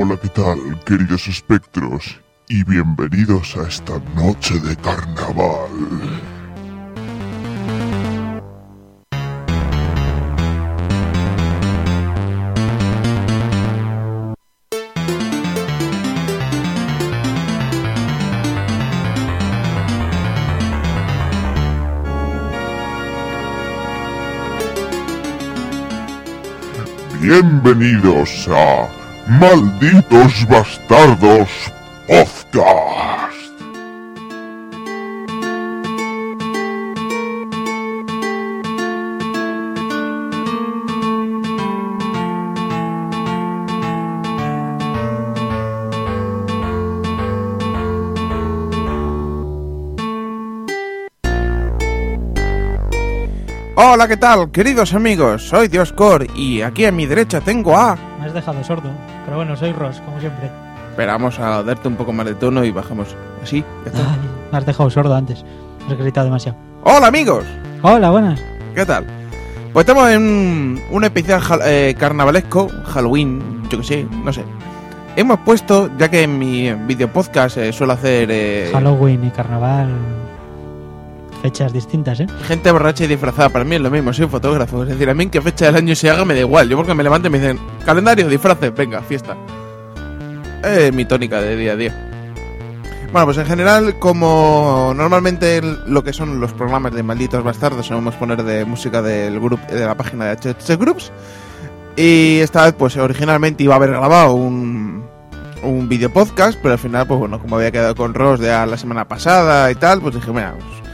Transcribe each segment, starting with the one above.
Hola, ¿qué tal, queridos espectros? Y bienvenidos a esta noche de carnaval. Bienvenidos a Malditos Bastardos Podcast. Hola, ¿qué tal, queridos amigos? Soy Dioscor y aquí a mi derecha tengo a... Me has dejado sordo. Pero bueno, soy Ross, como siempre. Pero vamos a darte un poco más de tono y bajamos así. ya está. Ay, me has dejado sordo antes. Me has gritado demasiado. Hola, amigos. Hola, buenas. ¿Qué tal? Pues estamos en un, especial jal- eh, carnavalesco, Halloween, yo que sé, no sé. Hemos puesto, ya que en mi video podcast eh, suelo hacer eh, Halloween y carnaval. Fechas distintas, ¿eh? gente borracha y disfrazada, para mí es lo mismo, soy fotógrafo. Es decir, a mí en qué fecha del año se haga me da igual. Yo porque me levanto y me dicen, calendario, disfraces, venga, fiesta. Es mi tónica de día a día. Bueno, pues en general, como normalmente lo que son los programas de Malditos Bastardos, solemos poner de música del grupo de la página de HH Groups. Y esta vez, pues originalmente iba a haber grabado un, un video podcast, pero al final, pues bueno, como había quedado con Ross de la semana pasada y tal, pues dije, mira, pues,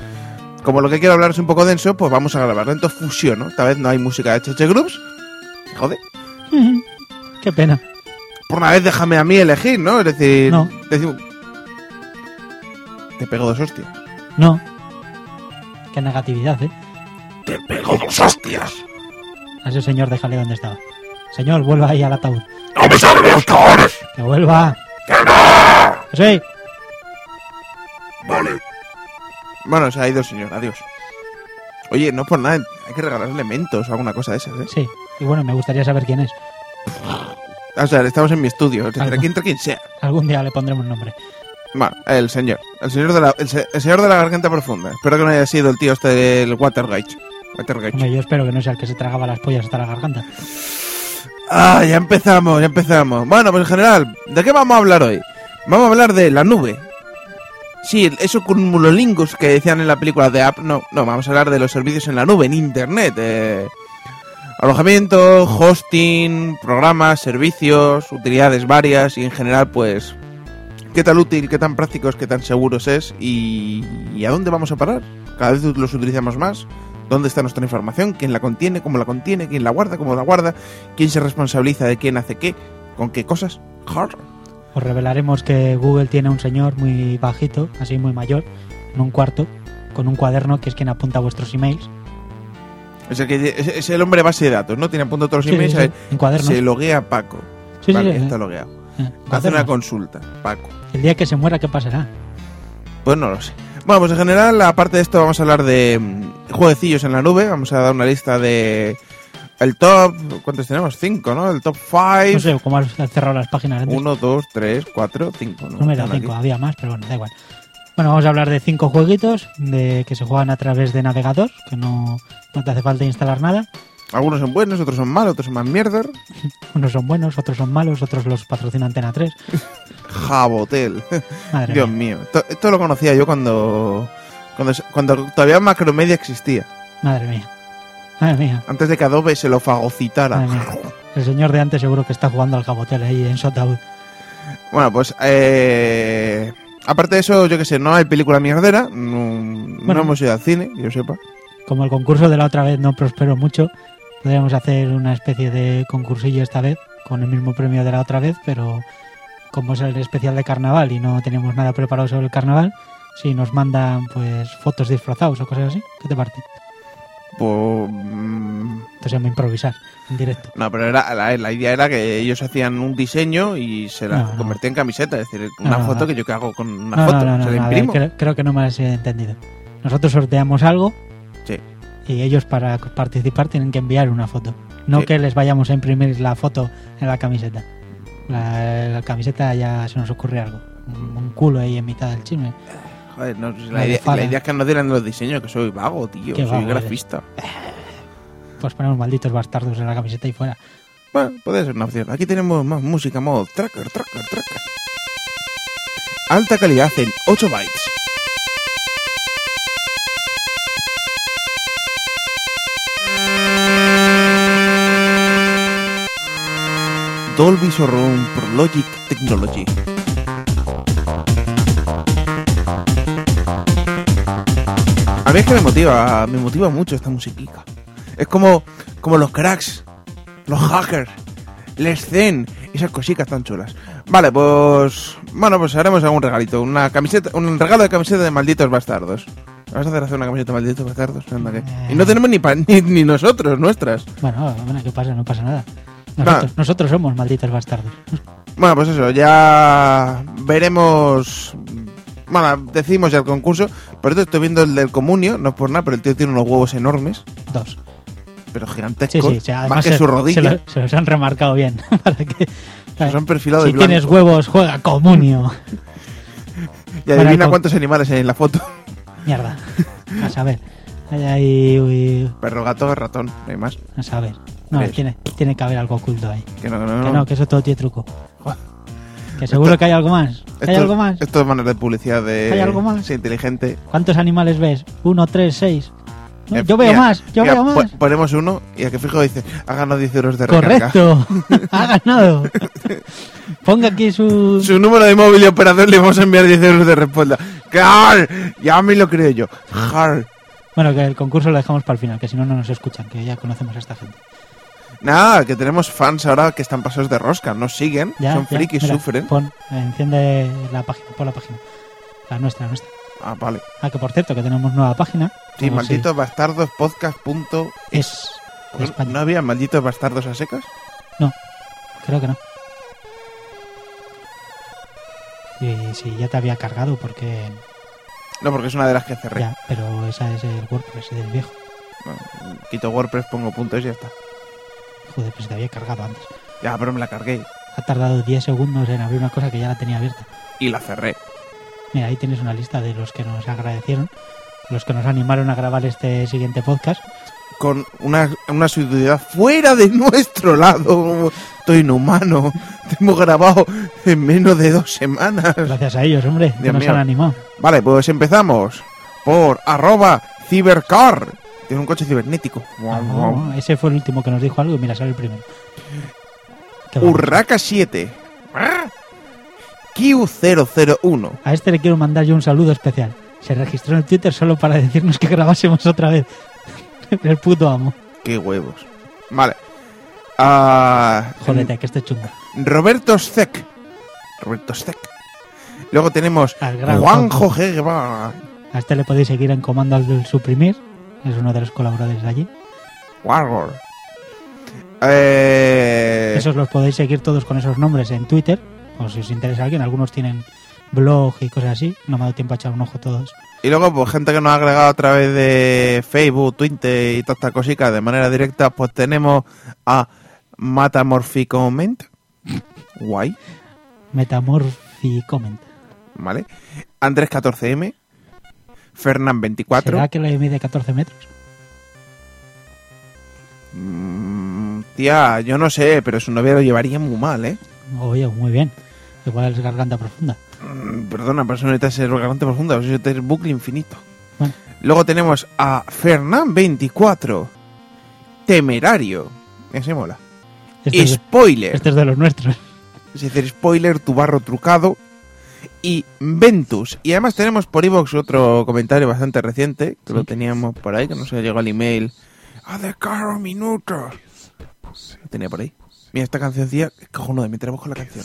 como lo que quiero hablar es un poco denso, pues vamos a grabarlo. Entonces fusiono. Esta vez no hay música de HH Groups. Joder. Qué pena. Por una vez déjame a mí elegir, ¿no? Es decir, No. decimos- Te pego dos hostias. No. Qué negatividad, ¿eh? ¡Te pego dos hostias! A ese señor déjale donde estaba. Señor, vuelva ahí al ataúd. ¡No me salen los cojones! Que vuelva. ¡Que no! Sí. Vale. Bueno, se ha ido el señor. Adiós. Oye, no por nada. Hay que regalar elementos o alguna cosa de esas, ¿eh? Sí. Y bueno, me gustaría saber quién es. O sea, estamos en mi estudio. Es decir, aquí quien sea. Algún día le pondremos nombre. Bueno, el señor. El señor de la, el, se- el señor de la garganta profunda. Espero que no haya sido el tío este del Watergate. Watergate. Hombre, yo espero que no sea el que se tragaba las pollas hasta la garganta. Ah, ya empezamos, ya empezamos. Bueno, pues en general, ¿de qué vamos a hablar hoy? Vamos a hablar de la nube. Sí, esos cumulolingos que decían en la película de App. No, no, vamos a hablar de los servicios en la nube, en Internet. eh, alojamiento, hosting, programas, servicios, utilidades varias y en general, pues, qué tan útil, qué tan prácticos, qué tan seguros es y, y a dónde vamos a parar. Cada vez los utilizamos más. ¿Dónde está nuestra información? ¿Quién la contiene? ¿Cómo la contiene? ¿Quién la guarda? ¿Cómo la guarda? ¿Quién se responsabiliza de quién hace qué? ¿Con qué cosas? Har. Os revelaremos que Google tiene un señor muy bajito, así muy mayor, en un cuarto, con un cuaderno que es quien apunta vuestros emails. Es el, que, es, es el hombre base de datos, ¿no? Tiene apuntado todos los Sí, emails. sí, sí, en cuadernos. Se loguea Paco. Sí, sí, vale, sí, está eh, logueado. eh, Hace una consulta, Paco. El día que se muera, ¿qué pasará? Pues no lo sé. Bueno, pues en general, aparte de esto, vamos a hablar de mm, jueguecillos en la nube. Vamos a dar una lista de. El top. ¿Cuántos tenemos? Cinco, ¿no? El top No 5. sé cómo has cerrado las páginas antes. 1, 2, 3, 4, 5. No me da cinco, había más, pero bueno, da igual. Bueno, vamos a hablar de cinco jueguitos de que se juegan a través de navegador, que no, no te hace falta instalar nada. Algunos son buenos, otros son malos, otros son más mierder. Unos son buenos, otros son malos, otros los patrocina Antena 3. Jabotel. Madre Dios mía, mío. Esto, esto lo conocía yo cuando, cuando. Cuando todavía Macromedia existía. madre mía. Madre mía, Antes de que Adobe se lo fagocitara. El señor de antes seguro que está jugando al jabotel ahí en su ataúd. Bueno, pues. Eh, aparte de eso, yo que sé, no hay película mierdera. No, no Bueno. hemos ido al cine, que yo sepa. Como el concurso de la otra vez no prosperó mucho, podríamos hacer una especie de concursillo esta vez, con el mismo premio de la otra vez, pero como es el especial de carnaval y no tenemos nada preparado sobre el carnaval, si nos mandan pues fotos disfrazados o cosas así, ¿qué te parece? Pues. mm, Entonces vamos a improvisar en directo. No, pero era, la, la idea era que ellos hacían un diseño y se la No, no. convertían en camiseta. Es decir, una No, foto que yo que hago con una foto. se la ver, imprimo. creo, creo que no me has entendido. Nosotros sorteamos algo Sí. y ellos para participar tienen que enviar una foto. No Sí. que les vayamos a imprimir la foto en la camiseta. La, la camiseta ya se nos ocurre algo. Un, un culo ahí en mitad del chisme. Joder, no, la, La idea, la es que nos dieran los diseños, que soy vago, tío. Qué soy vago eres. grafista. Pues ponemos malditos bastardos en la camiseta y fuera. Bueno, puede ser una opción. Aquí tenemos más música, modo tracker, tracker, tracker. Alta calidad en 8 bytes. Dolby Surround Pro Logic Technology. Mí es que me motiva, me motiva mucho esta musiquica. Es como, como los cracks, los hackers, les zen, esas cositas tan chulas. Vale, pues. Bueno, pues haremos algún regalito. Una camiseta, un regalo de camiseta de malditos bastardos. ¿Vas a hacer hacer una camiseta de malditos bastardos? Anda, que- Y no tenemos ni, pa- ni, ni nosotros, nuestras. Bueno, bueno, ¿qué pasa? No pasa nada. Nosotros somos malditos bastardos. Bueno, pues eso, ya veremos. Bueno, decimos ya el concurso. Por esto estoy viendo el del comunio, no es por nada, pero el tío tiene unos huevos enormes, Dos. pero gigantescos. sí, sí, además más que se, su rodilla. se, lo- se los han remarcado bien. para que, Se los han perfilado si tienes huevos, juega comunio. Y adivina cuántos animales hay en la foto. Mierda. A saber. Ahí, ahí, uy, Perro, gato, ratón, no hay más. a saber. No, tiene, tiene que haber algo oculto ahí. Que no, que no, Que no, que eso todo tiene truco. Que seguro que hay algo más. ¿Que ¿Hay Esto- algo más? Esto es manera de publicidad de. ¿Hay algo más? Sí, inteligente. ¿Cuántos animales ves? Uno, tres, seis. No, Eh, yo veo mira, más, yo mira, veo po- más. Ponemos uno y a que fijo dice: ha ganado 10 euros de recarga. Correcto. ha ganado. Ponga aquí su... Su número de móvil y operador le vamos a enviar 10 euros de respuesta. ¡Car! Ya me lo creo yo. ¡Jar! Bueno, que el concurso lo dejamos para el final, que si no, no nos escuchan, que ya conocemos a esta gente. Nada, que tenemos fans ahora que están pasados de rosca. Nos siguen, Ya, son ya, frikis, mira, sufren. Pon, enciende la página, pon la página. La nuestra, la nuestra. Ah, vale. Ah, que por cierto, que tenemos nueva página. Sí, Como si- malditos bastardos podcast. punto- Es de ¿No. ¿No había malditos bastardos a secas? Creo que no. Y si ya te había cargado, porque. No, porque es una de las que cerré. Ya, pero esa es el WordPress del viejo. Bueno, quito WordPress, pongo puntos y ya está. Joder, pues te había cargado antes. Ya, pero me la cargué. Ha tardado 10 segundos en abrir una cosa que ya la tenía abierta. Y la cerré. Mira, ahí tienes una lista de los que nos agradecieron, los que nos animaron a grabar este siguiente podcast. Con una, una asiduidad fuera de nuestro lado. Estoy inhumano. Te hemos grabado en menos de dos semanas. Gracias a ellos, hombre, que Dios nos mío. han animado. Vale, pues empezamos por arroba cibercar. Tiene un coche cibernético. Ah, ese fue el último que nos dijo algo mira, sale el primero. Urraca 7. Ah. Q001. A este le quiero mandar yo un saludo especial. Se registró en Twitter solo para decirnos que grabásemos otra vez. el puto amo. Qué huevos. Vale. Ah, Jódete, que este chungo. Roberto Sec. Roberto Sec. Luego tenemos Juanjo. Guevara. A este le podéis seguir en comando al del suprimir. Es uno de los colaboradores de allí. Wargor. Eh, Esos los podéis seguir todos con esos nombres en Twitter. O si os interesa alguien, algunos tienen blog y cosas así. No me ha dado tiempo a echar un ojo todos. Y luego, pues gente que nos ha agregado a través de Facebook, Twitter y todas estas cositas de manera directa, pues tenemos a Matamorphicament. Guay, Metamorphy Comment. ¿vale? Andrés 14M. Fernán 24. ¿Será que le mide 14 metros? Mm, tía, yo no sé, pero su novia lo llevaría muy mal, ¿eh? Oye, muy bien. Igual es garganta profunda. Mm, Perdona, pero eso no necesita ser garganta profunda, eso necesita ser bucle infinito. Bueno. Luego tenemos a Fernán24. Temerario. Ese mola. Este, es, Spoiler. este es de los nuestros. Es decir, spoiler, tu barro trucado. Y Ventus. Y además tenemos por iVoox otro comentario bastante reciente, que lo teníamos por ahí, que nos llegó al email. A de caro minutos. Lo tenía por ahí. Mira, esta cancioncilla, cojonuda, mientras busco la canción.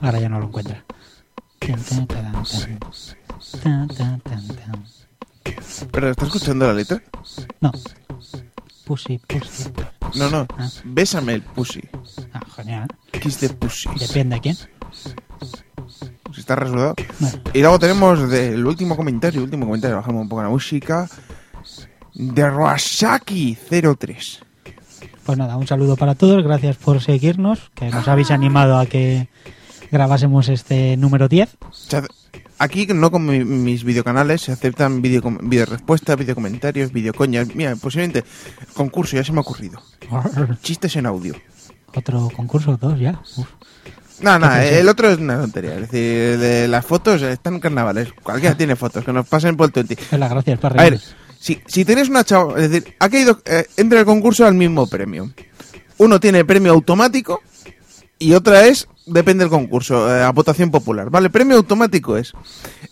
Ahora ya no lo encuentra. ¿Pero estás escuchando la letra? No. Pussy, pussy. No, no. Ah. Bésame el pussy. Ah, genial. Kiss the pussy. Depende de quién. Si está resuelto. Vale. Y luego tenemos del último comentario, último comentario, bajamos un poco la música. De Roasaki03. Pues nada, un saludo para todos, gracias por seguirnos, que nos habéis animado a que grabásemos este número 10. Se hace- Aquí, no con mi- mis videocanales, se aceptan video, video respuestas, video comentarios, video coñas. Mira, posiblemente concurso, ya se me ha ocurrido. Chistes en audio. Otro concurso, dos ya. Uf. No, no, el otro es una tontería. Es decir, de las fotos están en carnavales. Cualquiera tiene fotos, que nos pasen por el 20. Es la gracia, es para A ver, si, si tenéis una chava, es decir, ha caído, eh, entra el concurso al mismo premio. Uno tiene premio automático y otra es, depende del concurso, eh, a votación popular. Vale, premio automático es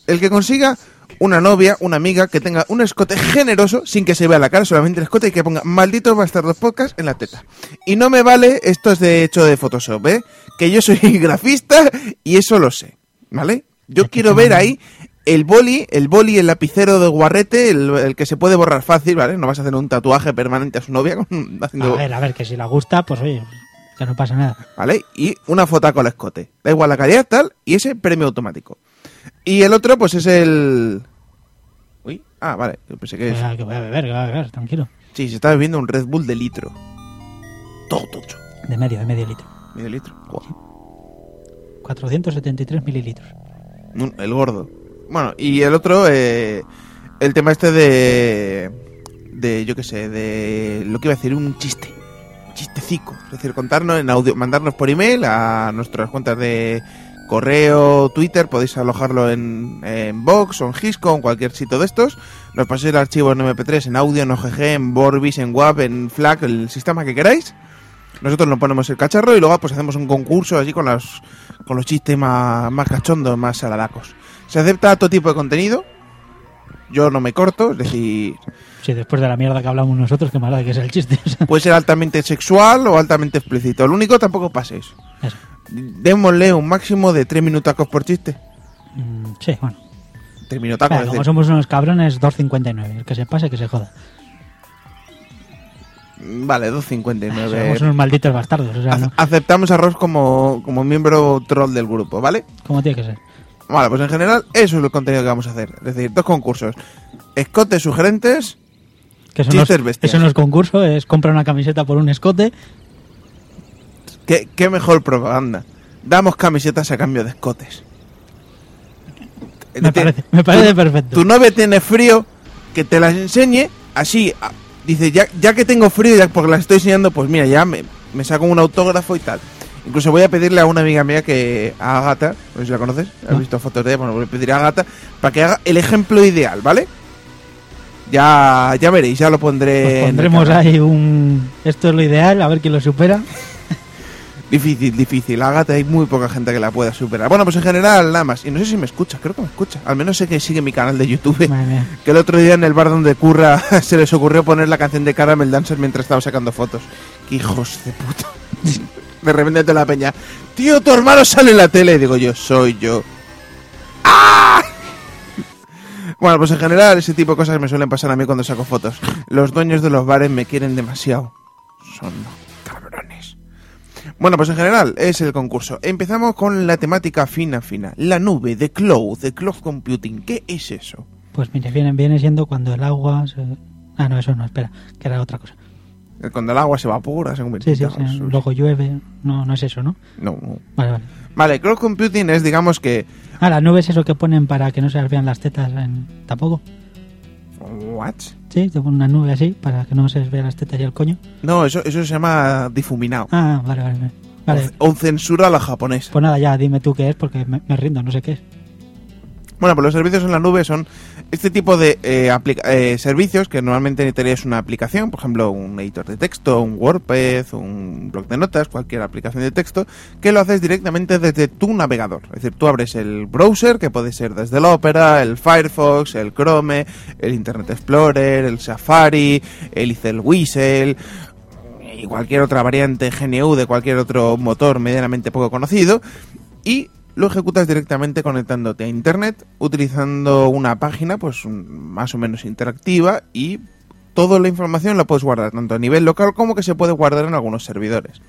el que consiga una novia, una amiga que tenga un escote generoso sin que se vea la cara, solamente el escote y que ponga malditos bastardos podcast en la teta. Y no me vale esto es de hecho de Photoshop, ¿eh? Que yo soy grafista y eso lo sé, ¿vale? Yo quiero ver ahí el boli, el boli, el lapicero de guarrete, el, el que se puede borrar fácil, ¿vale? No vas a hacer un tatuaje permanente a su novia con- haciendo, A ver, a ver, que si la gusta, pues oye, que no pasa nada. ¿vale? Y una foto con el escote. Da igual la calidad, tal, y ese premio automático. Y el otro, pues es el... Uy, ah, vale, yo pensé que es... Que, que voy a beber, que voy a beber, tranquilo. Sí, se está bebiendo un Red Bull de litro. Todo tocho. De medio, de medio litro. Medio litro. Guau. 473 mililitros. El gordo. Bueno, y el otro, eh, el tema este de... De, yo qué sé, de... Lo que iba a decir, un chiste. Chistecico. Es decir, contarnos en audio, mandarnos por email a nuestras cuentas de correo, Twitter, podéis alojarlo en, en Vox o en Gisco en cualquier sitio de estos. Nos paséis el archivo en MP3, en audio, en OGG, en Vorbis, en WAP, en FLAC, el sistema que queráis. Nosotros nos ponemos el cacharro y luego pues hacemos un concurso así con los, con los chistes más, más cachondos, más saladacos. Se acepta todo tipo de contenido. Yo no me corto, es decir, Sí, después de la mierda que hablamos nosotros, que mala que es el chiste. puede ser altamente sexual o altamente explícito. Lo único tampoco paséis. eso. Démosle un máximo de 3 minutacos por chiste. Mm, sí, bueno. 3 minutacos. Es como somos unos cabrones, 2.59. El que se pase, que se joda. Vale, 2.59. Somos unos malditos bastardos. O sea, Ace- no, Aceptamos a Ross como, como miembro troll del grupo, ¿vale? como tiene que ser. Vale, pues en general eso es el contenido que vamos a hacer. Es decir, dos concursos. Escotes sugerentes. Que eso, no es, bestias. eso no es concurso, es comprar una camiseta por un escote. ¿Qué, qué mejor propaganda? Damos camisetas a cambio de escotes. Es Me parece, me parece tu- perfecto. Tu novia tiene frío, que te las enseñe así. a- dice, ya, ya que tengo frío, ya porque las estoy enseñando, pues mira, ya me, me saco un autógrafo y tal. Incluso voy a pedirle a una amiga mía que, a Agata, no sé si la conoces, has No. visto fotos de ella, bueno, voy a pedir a Agata para que haga el ejemplo ideal, ¿vale? Ya, ya veréis, ya lo pondré. Pues pondremos ahí un... Esto es lo ideal, a ver quién lo supera. Difícil, difícil. Agata hay muy poca gente que la pueda superar. Bueno, pues en general nada más. Y no sé si me escucha, creo que me escucha. Al menos sé que sigue mi canal de YouTube. Madre. Que el otro día en el bar donde curra se les ocurrió poner la canción de Caramel Dancer mientras estaba sacando fotos. ¡Qué hijos de puta! De repente de la peña. Tío, tu hermano sale en la tele. Digo yo, soy yo. ¡Ah! Bueno, pues en general ese tipo de cosas me suelen pasar a mí cuando saco fotos. Los dueños de los bares me quieren demasiado. Son cabrones. Bueno, pues en general es el concurso. Empezamos con la temática fina, fina. La nube de cloud, de cloud computing. ¿Qué es eso? Pues mire, viene, viene siendo cuando el agua... se- Ah, no, eso no, espera, que era otra cosa. Cuando el agua se evapora, se convierte Sí, sí, en sí, gas. luego llueve. No, no es eso, ¿no? No. Vale, vale. Vale, cloud computing es, digamos que... Ah, las nubes eso que ponen para que no se vean las tetas en... ¿Tampoco? ¿What? Sí, te ponen una nube así para que no se les vean las tetas y el coño. No, eso, eso se llama difuminado. Ah, vale, vale. Vale, Vale, O, o censura a la japonesa. pues nada, ya dime tú qué es porque me, me rindo, no sé qué es. Bueno, pues los servicios en la nube son este tipo de eh, eh, servicios que normalmente necesitarías una aplicación, por ejemplo, un editor de texto, un WordPress, un blog de notas, cualquier aplicación de texto, que lo haces directamente desde tu navegador. Es decir, tú abres el browser, que puede ser desde el Opera, el Firefox, el Chrome, el Internet Explorer, el Safari, el Isel Whistle, y cualquier otra variante GNU de cualquier otro motor medianamente poco conocido y lo ejecutas directamente conectándote a internet utilizando una página pues más o menos interactiva y toda la información la puedes guardar tanto a nivel local como que se puede guardar en algunos servidores.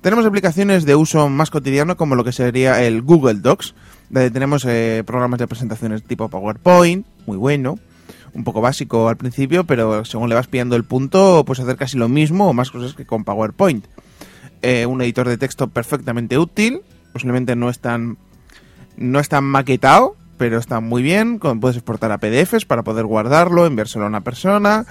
Tenemos aplicaciones de uso más cotidiano como lo que sería el Google Docs, donde tenemos eh, programas de presentaciones tipo PowerPoint, muy bueno, un poco básico al principio, pero según le vas pillando el punto, puedes hacer casi lo mismo o más cosas que con PowerPoint. Eh, un editor de texto perfectamente útil, posiblemente no es tan, no es tan maquetado, pero está muy bien, puedes exportar a PDFs para poder guardarlo, enviárselo a una persona.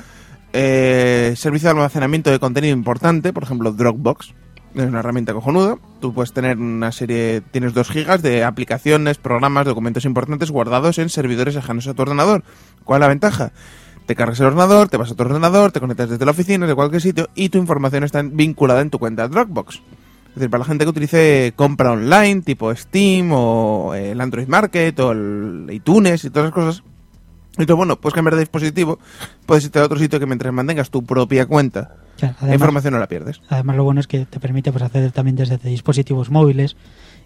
Eh, servicio de almacenamiento de contenido importante, por ejemplo Dropbox, es una herramienta cojonuda. Tú puedes tener una serie, tienes 2 gigas de aplicaciones, programas, documentos importantes guardados en servidores ajenos a tu ordenador. ¿Cuál es la ventaja? Te cargas el ordenador, te vas a tu ordenador, te conectas desde la oficina, de cualquier sitio y tu información está vinculada en tu cuenta Dropbox. Es decir, para la gente que utilice compra online, tipo Steam o el Android Market o el iTunes y todas esas cosas. Entonces, bueno, puedes cambiar de dispositivo, puedes irte a otro sitio que mientras mantengas tu propia cuenta, Claro, la información no la pierdes. además lo bueno es que te permite pues, acceder también desde dispositivos móviles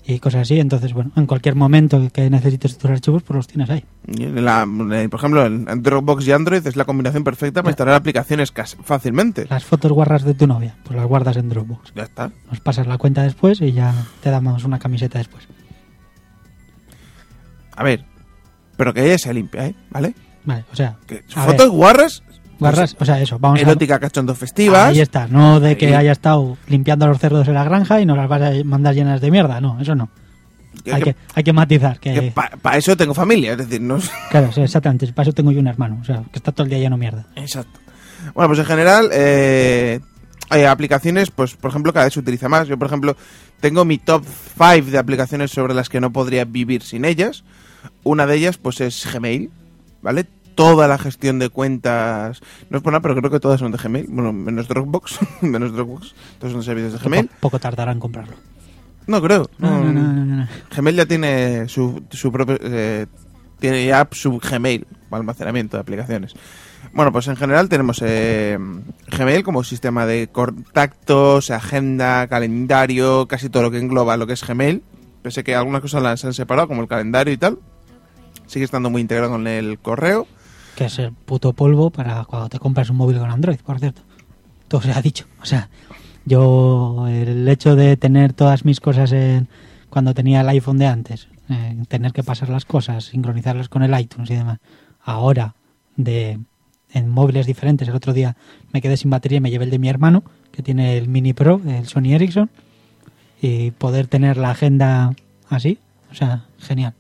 y cosas así. Entonces, bueno, en cualquier momento que necesites tus archivos, pues los tienes ahí. La- eh, por ejemplo, en Dropbox y Android es la combinación perfecta para Ya. instalar aplicaciones fácilmente. Las fotos guarras de tu novia, pues las guardas en Dropbox. Ya está. Nos pasas la cuenta después y ya te damos una camiseta después. A ver, pero que ella sea limpia, ¿eh? ¿Vale? Vale, o sea, Que fotos ver, guarras, guarras, o sea, eso, vamos a... erótica cachondo festivas. Ahí está, no de que Ahí. haya estado limpiando a los cerdos en la granja y nos las vas a mandar llenas de mierda, no, eso no. que- hay, que- hay que matizar, que, para eso tengo familia, es decir, no claro, sí, exactamente, para eso tengo yo un hermano, o sea, que está todo el día lleno de mierda. Exacto. Bueno, pues en general, eh, hay aplicaciones, pues por ejemplo, cada vez se utiliza más. Yo, por ejemplo, tengo mi top 5 de aplicaciones sobre las que no podría vivir sin ellas. Una de ellas, pues es Gmail, ¿vale? Toda la gestión de cuentas, no es por nada, pero creo que todas son de Gmail. Bueno, menos Dropbox, menos Dropbox. Todos son servicios de Gmail. Poco, poco tardará en comprarlo. No creo. No, no, no, no, no. Gmail ya tiene su, su propio. eh, tiene ya su Gmail, almacenamiento de aplicaciones. Bueno, pues en general tenemos eh, Gmail como sistema de contactos, agenda, calendario, casi todo lo que engloba lo que es Gmail. Pese que algunas cosas las han separado, como el calendario y tal. Sigue estando muy integrado con el correo. Que es el puto polvo para cuando te compras un móvil con Android, por cierto. Todo se ha dicho. O sea, yo el hecho de tener todas mis cosas en cuando tenía el iPhone de antes, tener que pasar las cosas, sincronizarlas con el iTunes y demás. Ahora, de en móviles diferentes, el otro día me quedé sin batería y me llevé el de mi hermano, que tiene el Mini Pro, el Sony Ericsson, y poder tener la agenda así, o sea, genial.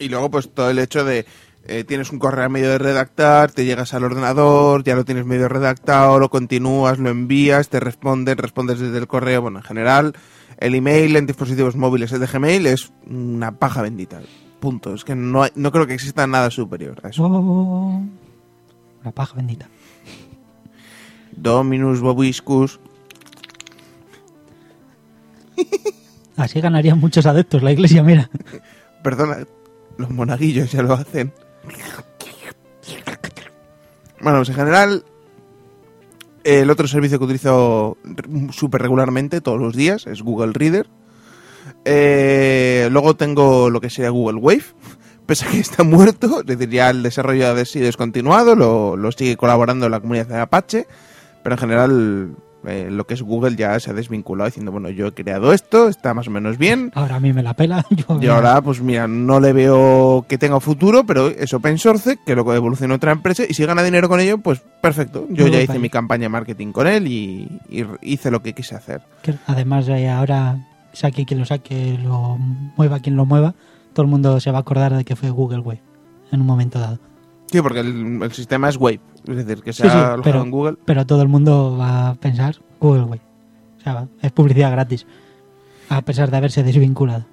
Y luego, pues todo el hecho de eh, tienes un correo a medio de redactar, te llegas al ordenador, ya lo tienes medio redactado, lo continúas, lo envías, te responden, respondes desde el correo. Bueno, en general, el email en dispositivos móviles, el de Gmail, es una paja bendita. Punto. Es que no, hay- no creo que exista nada superior a eso. Oh, la paja bendita. Dominus Bobiscus. Así ganarían muchos adeptos la iglesia, mira. Perdona, los monaguillos ya lo hacen. Bueno, pues en general, el otro servicio que utilizo súper regularmente, todos los días, es Google Reader. Eh, luego tengo lo que sería Google Wave, pese a que está muerto, es decir, ya el desarrollo ha sido descontinuado, lo, lo sigue colaborando la comunidad de Apache, pero en general eh, lo que es Google ya se ha desvinculado diciendo, bueno, yo he creado esto, está más o menos bien, Ahora a mí me la pela. Yo, y ahora, pues mira, no le veo que tenga futuro, pero es open source, que lo evolucione otra empresa, y si gana dinero con ello, pues perfecto. Yo ya hice mi campaña de marketing con él y, y hice lo que quise hacer. además ahora saque quien lo saque, lo mueva quien lo mueva, todo el mundo se va a acordar de que fue Google Wave en un momento dado. Sí, porque el, el sistema es Wave, es decir, que se Sí, ha sí, alojado pero- en Google. Pero todo el mundo va a pensar Google Wave. O sea, es publicidad gratis. A pesar de haberse desvinculado.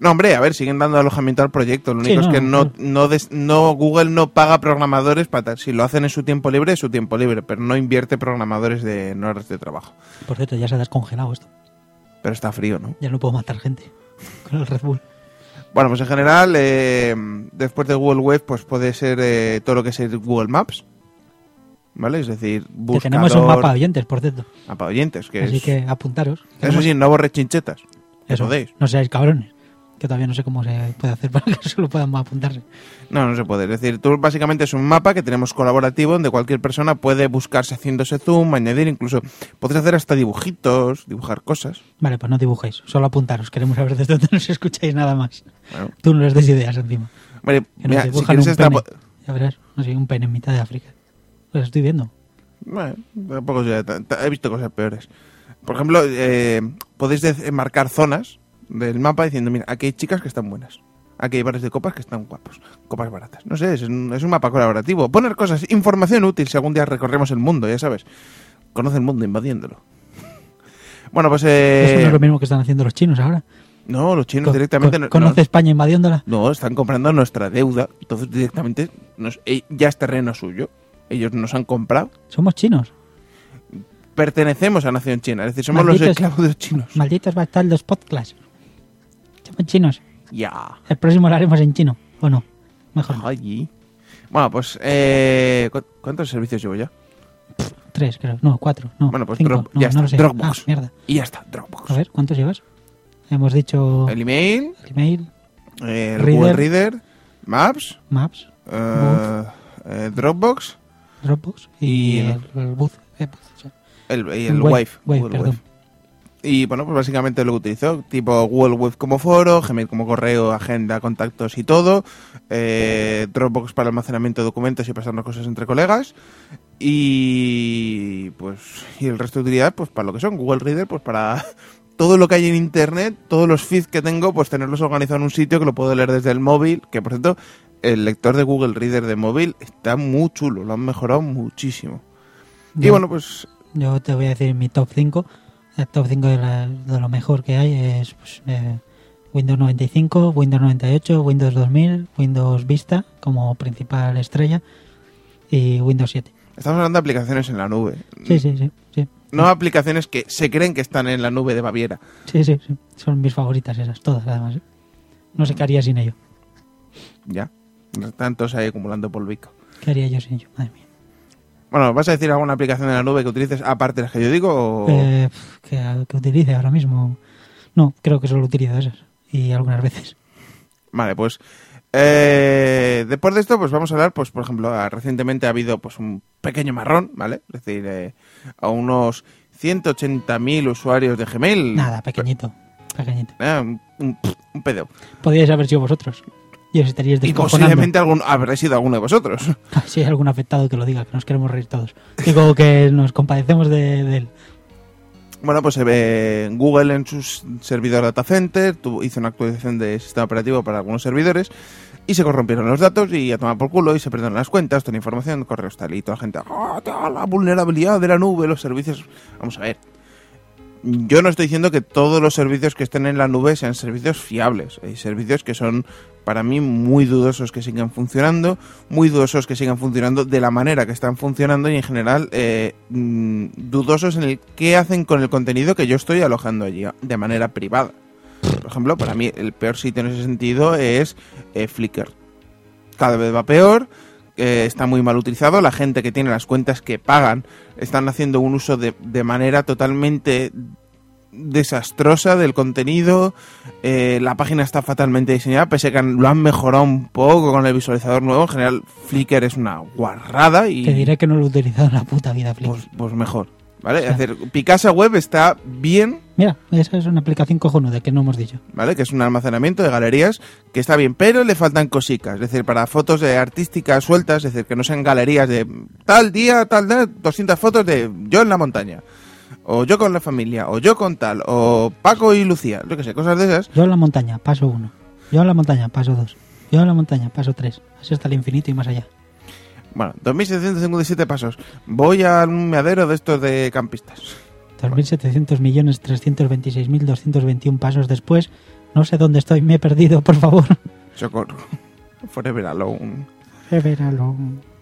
No, hombre, a ver, siguen dando alojamiento al proyecto. Lo Sí, único es que no, no, des- no Google no paga programadores para. Si lo hacen en su tiempo libre, es su tiempo libre, pero no invierte programadores de en horas de trabajo. Por cierto, ya se ha descongelado esto. Pero está frío, ¿no? Ya no puedo matar gente con el Red Bull. Bueno, pues en general, eh, después de Google Web, pues puede ser eh, todo lo que es Google Maps. ¿Vale? Es decir, Que buscador, tenemos un mapa de oyentes, por cierto. mapa oyentes, que Así es... que apuntaros. Eso sí, no borre chinchetas. que Eso, podéis. no seáis cabrones. Que todavía no sé cómo se puede hacer para que solo puedan apuntarse. No, no se puede. Es decir, tú básicamente es un mapa que tenemos colaborativo donde cualquier persona puede buscarse haciéndose zoom, añadir, incluso puedes hacer hasta dibujitos, dibujar cosas. Vale, pues no dibujéis, solo apuntaros. Queremos saber desde dónde nos escucháis nada más. Bueno, Tú no les des ideas encima. vale, Que mira, si quieres un esta... pene. Ya verás, no sé, un pene en mitad de África. Lo estoy viendo. Bueno, tampoco sé, he visto cosas peores. Por ejemplo, eh, podéis marcar zonas del mapa diciendo, mira, aquí hay chicas que están buenas. Aquí hay bares de copas que están guapos. Copas baratas. No sé, es un, es un mapa colaborativo. Poner cosas, información útil si algún día recorremos el mundo, ya sabes. Conoce el mundo invadiéndolo. Bueno, pues... Eh, Eso no es lo mismo que están haciendo los chinos ahora. no, los chinos Co- directamente... co- no- ¿Conoce España invadiéndola? no, están comprando nuestra deuda. Entonces directamente nos- eh, ya es terreno suyo. Ellos nos han comprado. Somos chinos. Pertenecemos a Nación China. Es decir, somos los Malditos- esclavos de los chinos. Malditos bastardos podcast. Somos chinos. Ya. El próximo lo haremos en chino. ¿O no? Mejor. Allí. Bueno, pues, eh, ¿cu- ¿cuántos servicios llevo ya? Tres, creo. No, cuatro. No, Bueno, pues cinco. No, ya no está, lo sé. Dropbox. Ah, mierda. Y ya está, Dropbox. A ver, ¿cuántos llevas? Hemos dicho El email, el email, eh, el Reader. Google Reader, Maps, Maps, eh, eh, Dropbox Dropbox y, Y el, el eh, sí. el, y El el Wave, Wave. Wave, Google perdón. Y bueno, pues básicamente lo que utilizo, tipo Google Wave como foro, Gmail como correo, agenda, contactos y todo, eh, Dropbox para almacenamiento de documentos y pasarnos cosas entre colegas, y pues y el resto de utilidad pues para lo que son, Google Reader pues para todo lo que hay en internet, todos los feeds que tengo, pues tenerlos organizados en un sitio que lo puedo leer desde el móvil, que por cierto, el lector de Google Reader de móvil está muy chulo, lo han mejorado muchísimo. Y bueno, pues Yo te voy a decir mi top 5. El top 5 de, la- de lo mejor que hay es pues, eh, Windows 95, Windows 98, Windows 2000, Windows Vista como principal estrella y Windows 7. Estamos hablando de aplicaciones en la nube. Sí, sí, sí. sí. No aplicaciones que se creen que están en la nube de Baviera. Sí, sí, sí. Son mis favoritas esas, todas además. ¿eh? No sé qué haría sin ello. Ya. Están todos ahí acumulando polvico. ¿Qué haría yo sin ello? Madre mía. Bueno, ¿vas a decir alguna aplicación en la nube que utilices aparte de las que yo digo? O... Eh, que, que utilice ahora mismo. No, creo que solo utilizo esas. Y algunas veces. Vale, pues eh, después de esto, pues vamos a hablar, pues por ejemplo, ah, recientemente ha habido pues un pequeño marrón, ¿vale? Es decir, eh, a unos 180.000 usuarios de Gmail. Nada, pequeñito. Pequeñito. Un, un, un pedo. Podríais haber sido vosotros. Y estaríais posiblemente algún, habrá sido alguno de vosotros. Si hay algún afectado que lo diga, que nos queremos reír todos. Digo que nos compadecemos de, de él. Bueno, pues eh, Google en sus servidor data center tuvo- hizo una actualización de sistema operativo para algunos servidores y se corrompieron los datos y a tomar por culo y se perdieron las cuentas, toda la información, correos tal y toda la gente, ¡ah, la vulnerabilidad de la nube, los servicios. Vamos a ver. Yo no estoy diciendo que todos los servicios que estén en la nube sean servicios fiables. Hay servicios que son para mí muy dudosos que sigan funcionando, muy dudosos que sigan funcionando de la manera que están funcionando y en general eh, mm, dudosos en el qué hacen con el contenido que yo estoy alojando allí de manera privada. Por ejemplo, para mí el peor sitio en ese sentido es eh, Flickr. Cada vez va peor, eh, está muy mal utilizado, la gente que tiene las cuentas que pagan están haciendo un uso de, de manera totalmente desastrosa del contenido, eh, la página está fatalmente diseñada, pese a que lo han mejorado un poco con el visualizador nuevo, en general Flickr es una guarrada y Te diré que no lo he utilizado en la puta vida, Flickr. pues, pues mejor, ¿vale? O sea- Es decir, Picasa Web está bien, Mira, esa es una aplicación cojonuda que no hemos dicho. ¿vale? Que es un almacenamiento de galerías que está bien, pero le faltan cositas, es decir, para fotos de artísticas sueltas, es decir, que no sean galerías de tal día, tal día, 200 fotos de yo en la montaña, o yo con la familia, o yo con tal, o Paco y Lucía, yo que sé, cosas de esas. Yo en la montaña, paso uno. Yo en la montaña, paso dos. Yo en la montaña, paso tres. Así hasta el infinito y más allá. Bueno, 2757 pasos. Voy a un meadero de estos de campistas. 2.700 millones 326.221 pasos después. No sé dónde estoy, me he perdido, por favor. Socorro. Forever alone. Revéralo.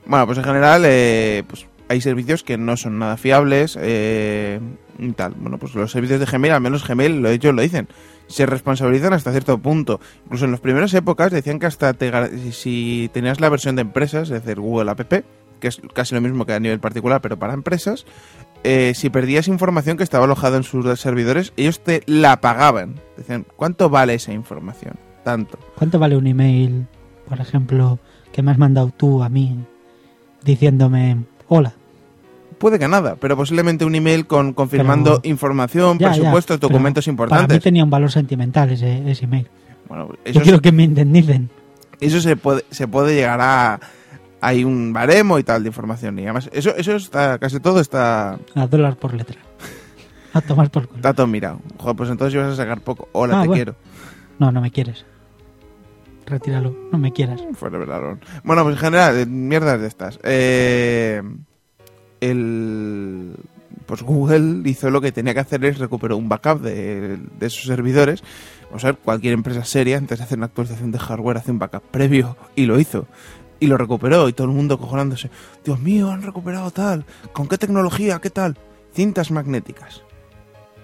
Bueno, pues en general, eh, pues hay servicios que no son nada fiables eh, y tal. Bueno, pues los servicios de Gmail, al menos Gmail, lo ellos lo dicen, se responsabilizan hasta cierto punto. Incluso en las primeras épocas decían que hasta si tenías la versión de empresas, es decir, Google App, que es casi lo mismo que a nivel particular, pero para empresas, eh, si perdías información que estaba alojada en sus servidores, ellos te la pagaban. Decían, ¿cuánto vale esa información? tanto. ¿Cuánto vale un email, por ejemplo, que me has mandado tú a mí diciéndome hola? Puede que nada, pero posiblemente un email con confirmando Pero- información, Ya, ya, presupuestos, pero documentos Para mí importantes. tenía un valor sentimental ese, ese email. Bueno, Yo quiero que me indemnicen. eso se puede se puede llegar a hay un baremo y tal de información y además eso eso está casi todo está A dólar por letra. A tomar por culo. mirado. Joder, pues entonces ibas a sacar poco. Hola, Ah, te bueno. quiero. No, no me quieres. Retíralo. No me quieras. Forever Alone. Bueno, pues en general, eh, mierdas de estas. Eh, el, pues Google hizo lo que tenía que hacer es recuperó un backup de, de sus servidores. Vamos a ver, cualquier empresa seria antes de hacer una actualización de hardware hace un backup previo y lo hizo. Y lo recuperó y todo el mundo cojonándose. Dios mío, han recuperado tal. ¿Con qué tecnología? ¿Qué tal? Cintas magnéticas.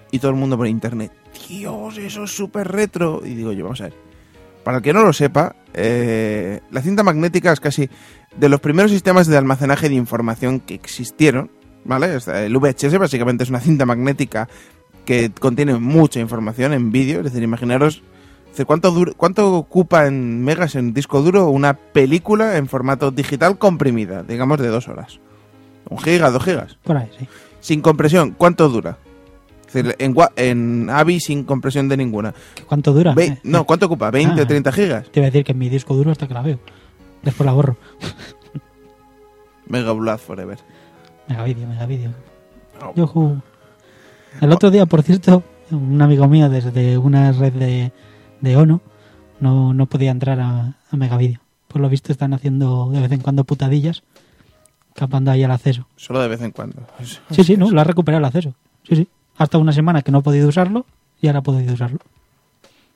Y todo el mundo por internet. Dios, eso es súper retro. Y digo yo, vamos a ver. Para el que no lo sepa, eh, la cinta magnética es casi de los primeros sistemas de almacenaje de información que existieron, ¿vale? Sea, El VHS básicamente es una cinta magnética que contiene mucha información en vídeo, es decir, imaginaros ¿cuánto, ¿cuánto ocupa en megas en disco duro una película en formato digital comprimida, digamos de dos horas? ¿Un giga, dos gigas? Por ahí, sí. Sin compresión, ¿cuánto dura? En, en AVI sin compresión de ninguna. ¿Qué ¿Cuánto dura? Ve- Eh, no, ¿cuánto ocupa? ¿20, Ah. 30 gigas? Te iba a decir que en mi disco duro hasta que la veo. Después la borro. Mega Blood Forever. Megavideo, megavideo. Yujú. El otro día, por cierto, un amigo mío desde una red de, de ONO no, no podía entrar a, a Megavideo. Por lo visto están haciendo de vez en cuando putadillas, capando ahí el acceso. Solo de vez en cuando. Sí, sí, no, lo ha recuperado el acceso. Sí, sí. Hasta una semana que no ha podido usarlo y ahora ha podido usarlo.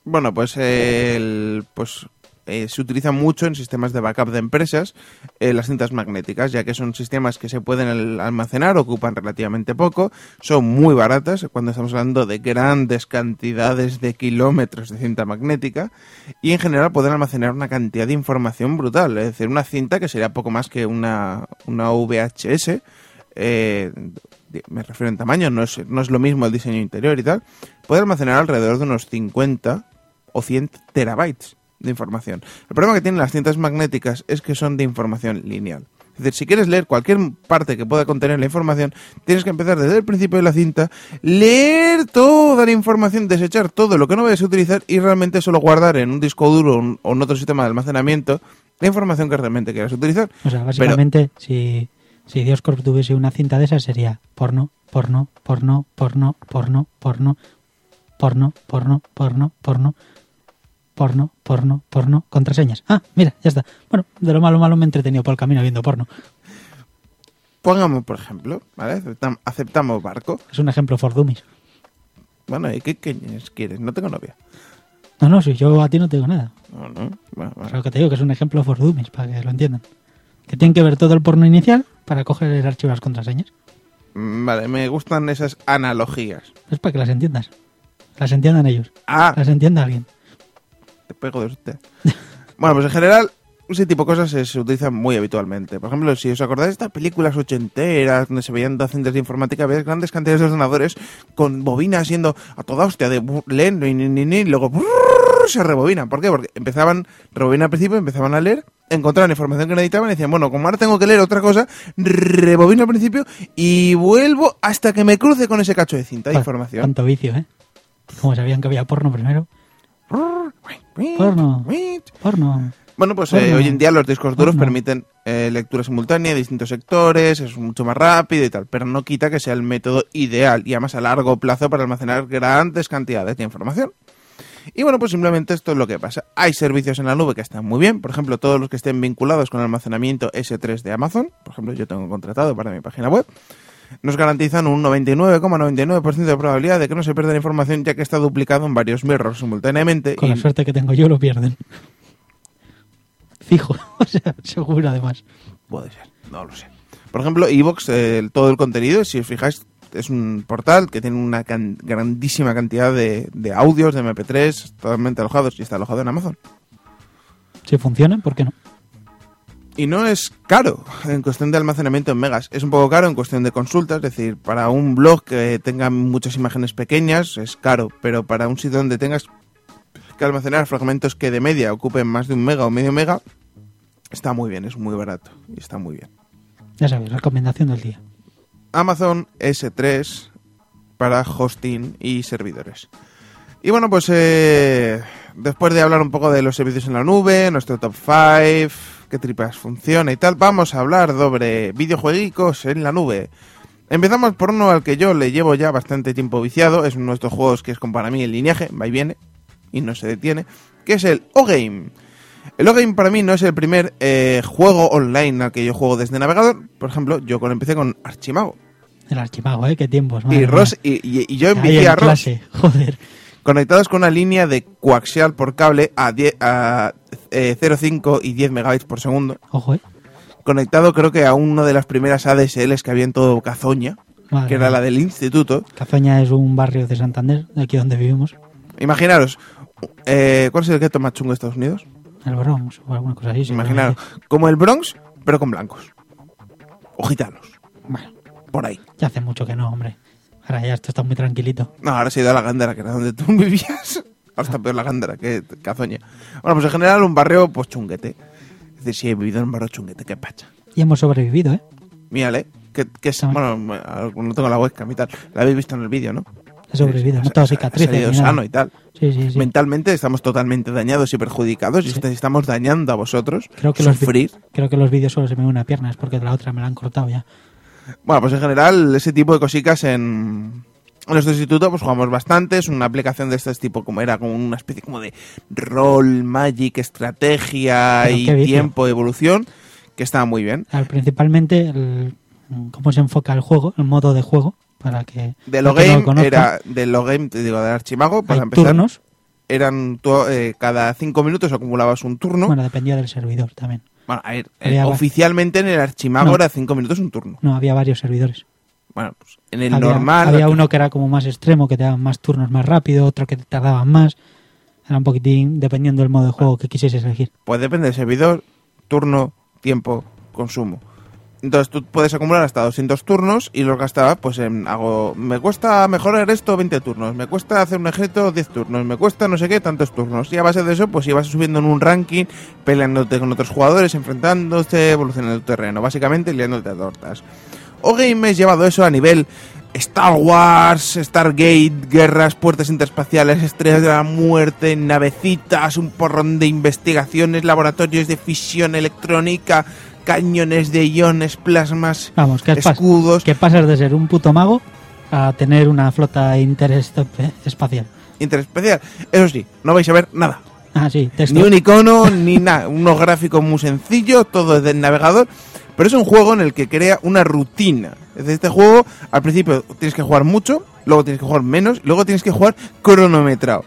Bueno, pues, el, pues eh, se utiliza mucho en sistemas de backup de empresas eh, las cintas magnéticas, ya que son sistemas que se pueden al- almacenar, ocupan relativamente poco, son muy baratas cuando estamos hablando de grandes cantidades de kilómetros de cinta magnética y en general pueden almacenar una cantidad de información brutal, es decir, una cinta que sería poco más que una, una VHS. eh, me refiero en tamaño, no es, no es lo mismo el diseño interior y tal, puede almacenar alrededor de unos 50 o 100 terabytes de información. El problema que tienen las cintas magnéticas es que son de información lineal. Es decir, si quieres leer cualquier parte que pueda contener la información, tienes que empezar desde el principio de la cinta, leer toda la información, desechar todo lo que no vayas a utilizar y realmente solo guardar en un disco duro o en- otro sistema de almacenamiento la información que realmente quieras utilizar. O sea, básicamente, si, si Dioscorp tuviese una cinta de esas, sería porno, porno, porno, porno, porno, porno, porno, porno, porno, porno, porno, porno, porno, contraseñas. Ah, mira, ya está. Bueno, de lo malo malo me he entretenido por el camino viendo porno. Pongamos, por ejemplo, ¿vale? Aceptam- aceptamos barco. Es un ejemplo for dummies. Bueno, ¿y qué, qué quieres? No tengo novia. No, no, si yo a ti no te digo nada. No, no. Bueno, lo que te digo, que es un ejemplo for dummies, para que lo entiendan. Que tienen que ver todo el porno inicial para coger el archivo de las contraseñas. Mm, Vale, me gustan esas analogías. Es para que las entiendas. Las entiendan ellos. Ah, Las entienda alguien. te pego de usted. bueno, pues en general, ese tipo de cosas se, utilizan muy habitualmente. Por ejemplo, si os acordáis de estas películas ochenteras donde se veían docentes de informática, veías grandes cantidades de ordenadores con bobinas yendo a toda hostia de bu- leen, ni, ni, ni, ni, y luego brrr, se rebobinan. ¿Por qué? Porque empezaban, rebobinan al principio, empezaban a leer, encontraban información que necesitaban y decían, bueno, como ahora tengo que leer otra cosa, rebobino al principio y vuelvo hasta que me cruce con ese cacho de cinta de información. Cuánto vicio, ¿eh? Como sabían que había porno primero. Porno. Porno. Bueno, pues eh, hoy en día los discos duros Porno. permiten eh, lectura simultánea de distintos sectores, es mucho más rápido y tal, pero no quita que sea el método ideal y además a largo plazo para almacenar grandes cantidades de información. Y bueno, pues simplemente esto es lo que pasa. Hay servicios en la nube que están muy bien, por ejemplo, todos los que estén vinculados con el almacenamiento S3 de Amazon, por ejemplo, yo tengo contratado para mi página web, nos garantizan un 99,99% de probabilidad de que no se pierda la información ya que está duplicado en varios mirrors simultáneamente. Con y- la suerte que tengo yo lo pierden. Fijo. O sea, seguro además. Puede ser, no lo sé. Por ejemplo, Evox, eh, todo el contenido, si os fijáis, es un portal que tiene una can- grandísima cantidad de, de audios, de MP3, totalmente alojados y está alojado en Amazon. Si funciona, ¿por qué no? Y no es caro en cuestión de almacenamiento en megas. Es un poco caro en cuestión de consultas, es decir, para un blog que tenga muchas imágenes pequeñas es caro, pero para un sitio donde tengas que almacenar fragmentos que de media ocupen más de un mega o medio mega, está muy bien, es muy barato y está muy bien. Ya sabes, recomendación del día. Amazon S3 para hosting y servidores. Y bueno, pues eh, después de hablar un poco de los servicios en la nube, nuestro top 5, qué tripas funciona y tal, vamos a hablar sobre videojuegos en la nube. Empezamos por uno al que yo le llevo ya bastante tiempo viciado, es uno de estos juegos que es como para mí el lineaje, va y viene, y no se detiene, que es el O-Game. El O-Game para mí no es el primer eh, juego online al que yo juego desde navegador, por ejemplo, yo con, empecé con Archimago. El archimago, ¿eh? Qué tiempos. Y, madre Ross, y, y- y yo Ahí envicié en a Ross clase, joder. conectados con una línea de coaxial por cable a, 10 a eh, 0,5 y 10 megabytes por segundo. Ojo, ¿eh? Conectado creo que a una de las primeras ADSLs que había en todo Cazoña, Madre que era la del instituto. Cazoña es un barrio de Santander, de aquí donde vivimos. Imaginaros, eh, ¿cuál es el gueto más chungo de Estados Unidos? El Bronx o alguna cosa así. Imaginaros, como el Bronx, pero con blancos. O gitanos, Bueno, por ahí. ya hace mucho que no, hombre. Ahora ya esto está muy tranquilito. No, ahora se ha ido a la Gándara, que era donde tú vivías. Ahora está peor la Gándara que Cazoña. Bueno, pues en general un barrio, pues chunguete. Es decir, si he vivido en un barrio chunguete, qué pacha. Y hemos sobrevivido, ¿eh? Mírale, que, que es, bueno, no tengo la webcam y tal. La habéis visto en el vídeo, ¿no? He sobrevivido, no todo ha- cicatrices. Sano y tal. Sí, sí, sí. Mentalmente estamos totalmente dañados y perjudicados y estamos dañando a vosotros. Creo que los sufrir. Creo que los vídeos solo se me ve una pierna, es porque de la otra me la han cortado ya. Bueno, pues en general, ese tipo de cositas en, en nuestro instituto, pues jugamos bastante. Es una aplicación de este tipo, como era como una especie como de rol, magic, estrategia Pero y tiempo, evolución, que estaba muy bien. Principalmente, el- cómo se enfoca el juego, el modo de juego, para que. De lo game era de lo game, te digo, del archimago, para Hay empezar. turnos, Eran eh, cada cinco minutos acumulabas un turno. bueno, dependía del servidor también. Bueno, a ver, eh, oficialmente en el archimago No. era cinco minutos un turno. No, había varios servidores. Bueno, pues en el había, normal. había uno que era como más extremo, que te daban más turnos más rápido, otro que te tardaban más. Era un poquitín dependiendo del modo de juego que quisieses elegir. Pues depende del servidor, turno, tiempo, consumo. Entonces tú puedes acumular hasta 200 turnos y los gastaba, pues en, hago, me cuesta mejorar esto 20 turnos, me cuesta hacer un ejército 10 turnos, me cuesta no sé qué tantos turnos. Y a base de eso, pues ibas subiendo en un ranking, peleándote con otros jugadores, enfrentándote, evolucionando tu terreno, básicamente liándote a tortas. O Game es llevado eso a nivel Star Wars, Stargate, guerras, puertas interespaciales, estrellas de la muerte, navecitas, un porrón de investigaciones, laboratorios de fisión electrónica, cañones de iones, plasmas, Vamos, que, es pas- escudos, que pasas de ser un puto mago a tener una flota interespacial. interespecial. Eso sí, no vais a ver nada. Ah, sí. Ni un icono, ni nada. Unos gráficos muy sencillos, todo desde el navegador. Pero es un juego en el que crea una rutina. Es decir, este juego, al principio tienes que jugar mucho, luego tienes que jugar menos, luego tienes que jugar cronometrado.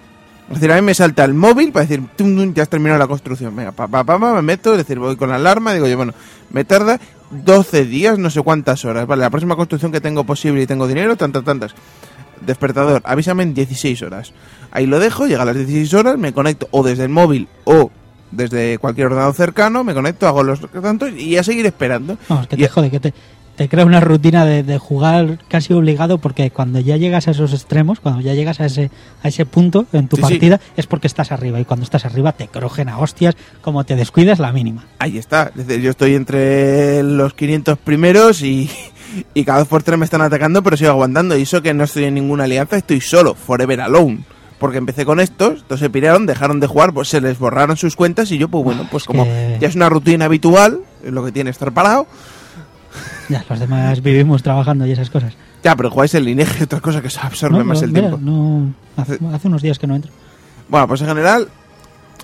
Es decir, a mí me salta el móvil para decir, tum, tum, ya has terminado la construcción. Venga, pa, pa, pa, me meto, es decir, voy con la alarma, digo yo, bueno, me tarda 12 días, no sé cuántas horas. Vale, la próxima construcción que tengo posible y tengo dinero, tantas, tantas. Despertador, avísame en 16 horas. Ahí lo dejo, llega a las 16 horas, me conecto o desde el móvil o desde cualquier ordenador cercano, me conecto, hago los tantos y a seguir esperando. Vamos, que Y- te jode, que te, te crea una rutina de, de jugar casi obligado porque cuando ya llegas a esos extremos, cuando ya llegas a ese, a ese punto en tu Sí, sí. partida, es porque estás arriba y cuando estás arriba te crojen a hostias, como te descuidas la mínima. Ahí está. Yo estoy entre los 500 primeros y, y cada dos por tres me están atacando, pero sigo aguantando. Y eso que no estoy en ninguna alianza, estoy solo, forever alone. Porque empecé con estos, entonces se piraron, dejaron de jugar, pues se les borraron sus cuentas y yo, pues bueno, pues es como ya es una rutina habitual, es lo que tiene estar parado, Ya, los demás vivimos trabajando y esas cosas. ya, pero jugáis en es otra cosa que se absorbe No, más el mira, tiempo. no, hace, hace unos días que no entro. Bueno, pues en general,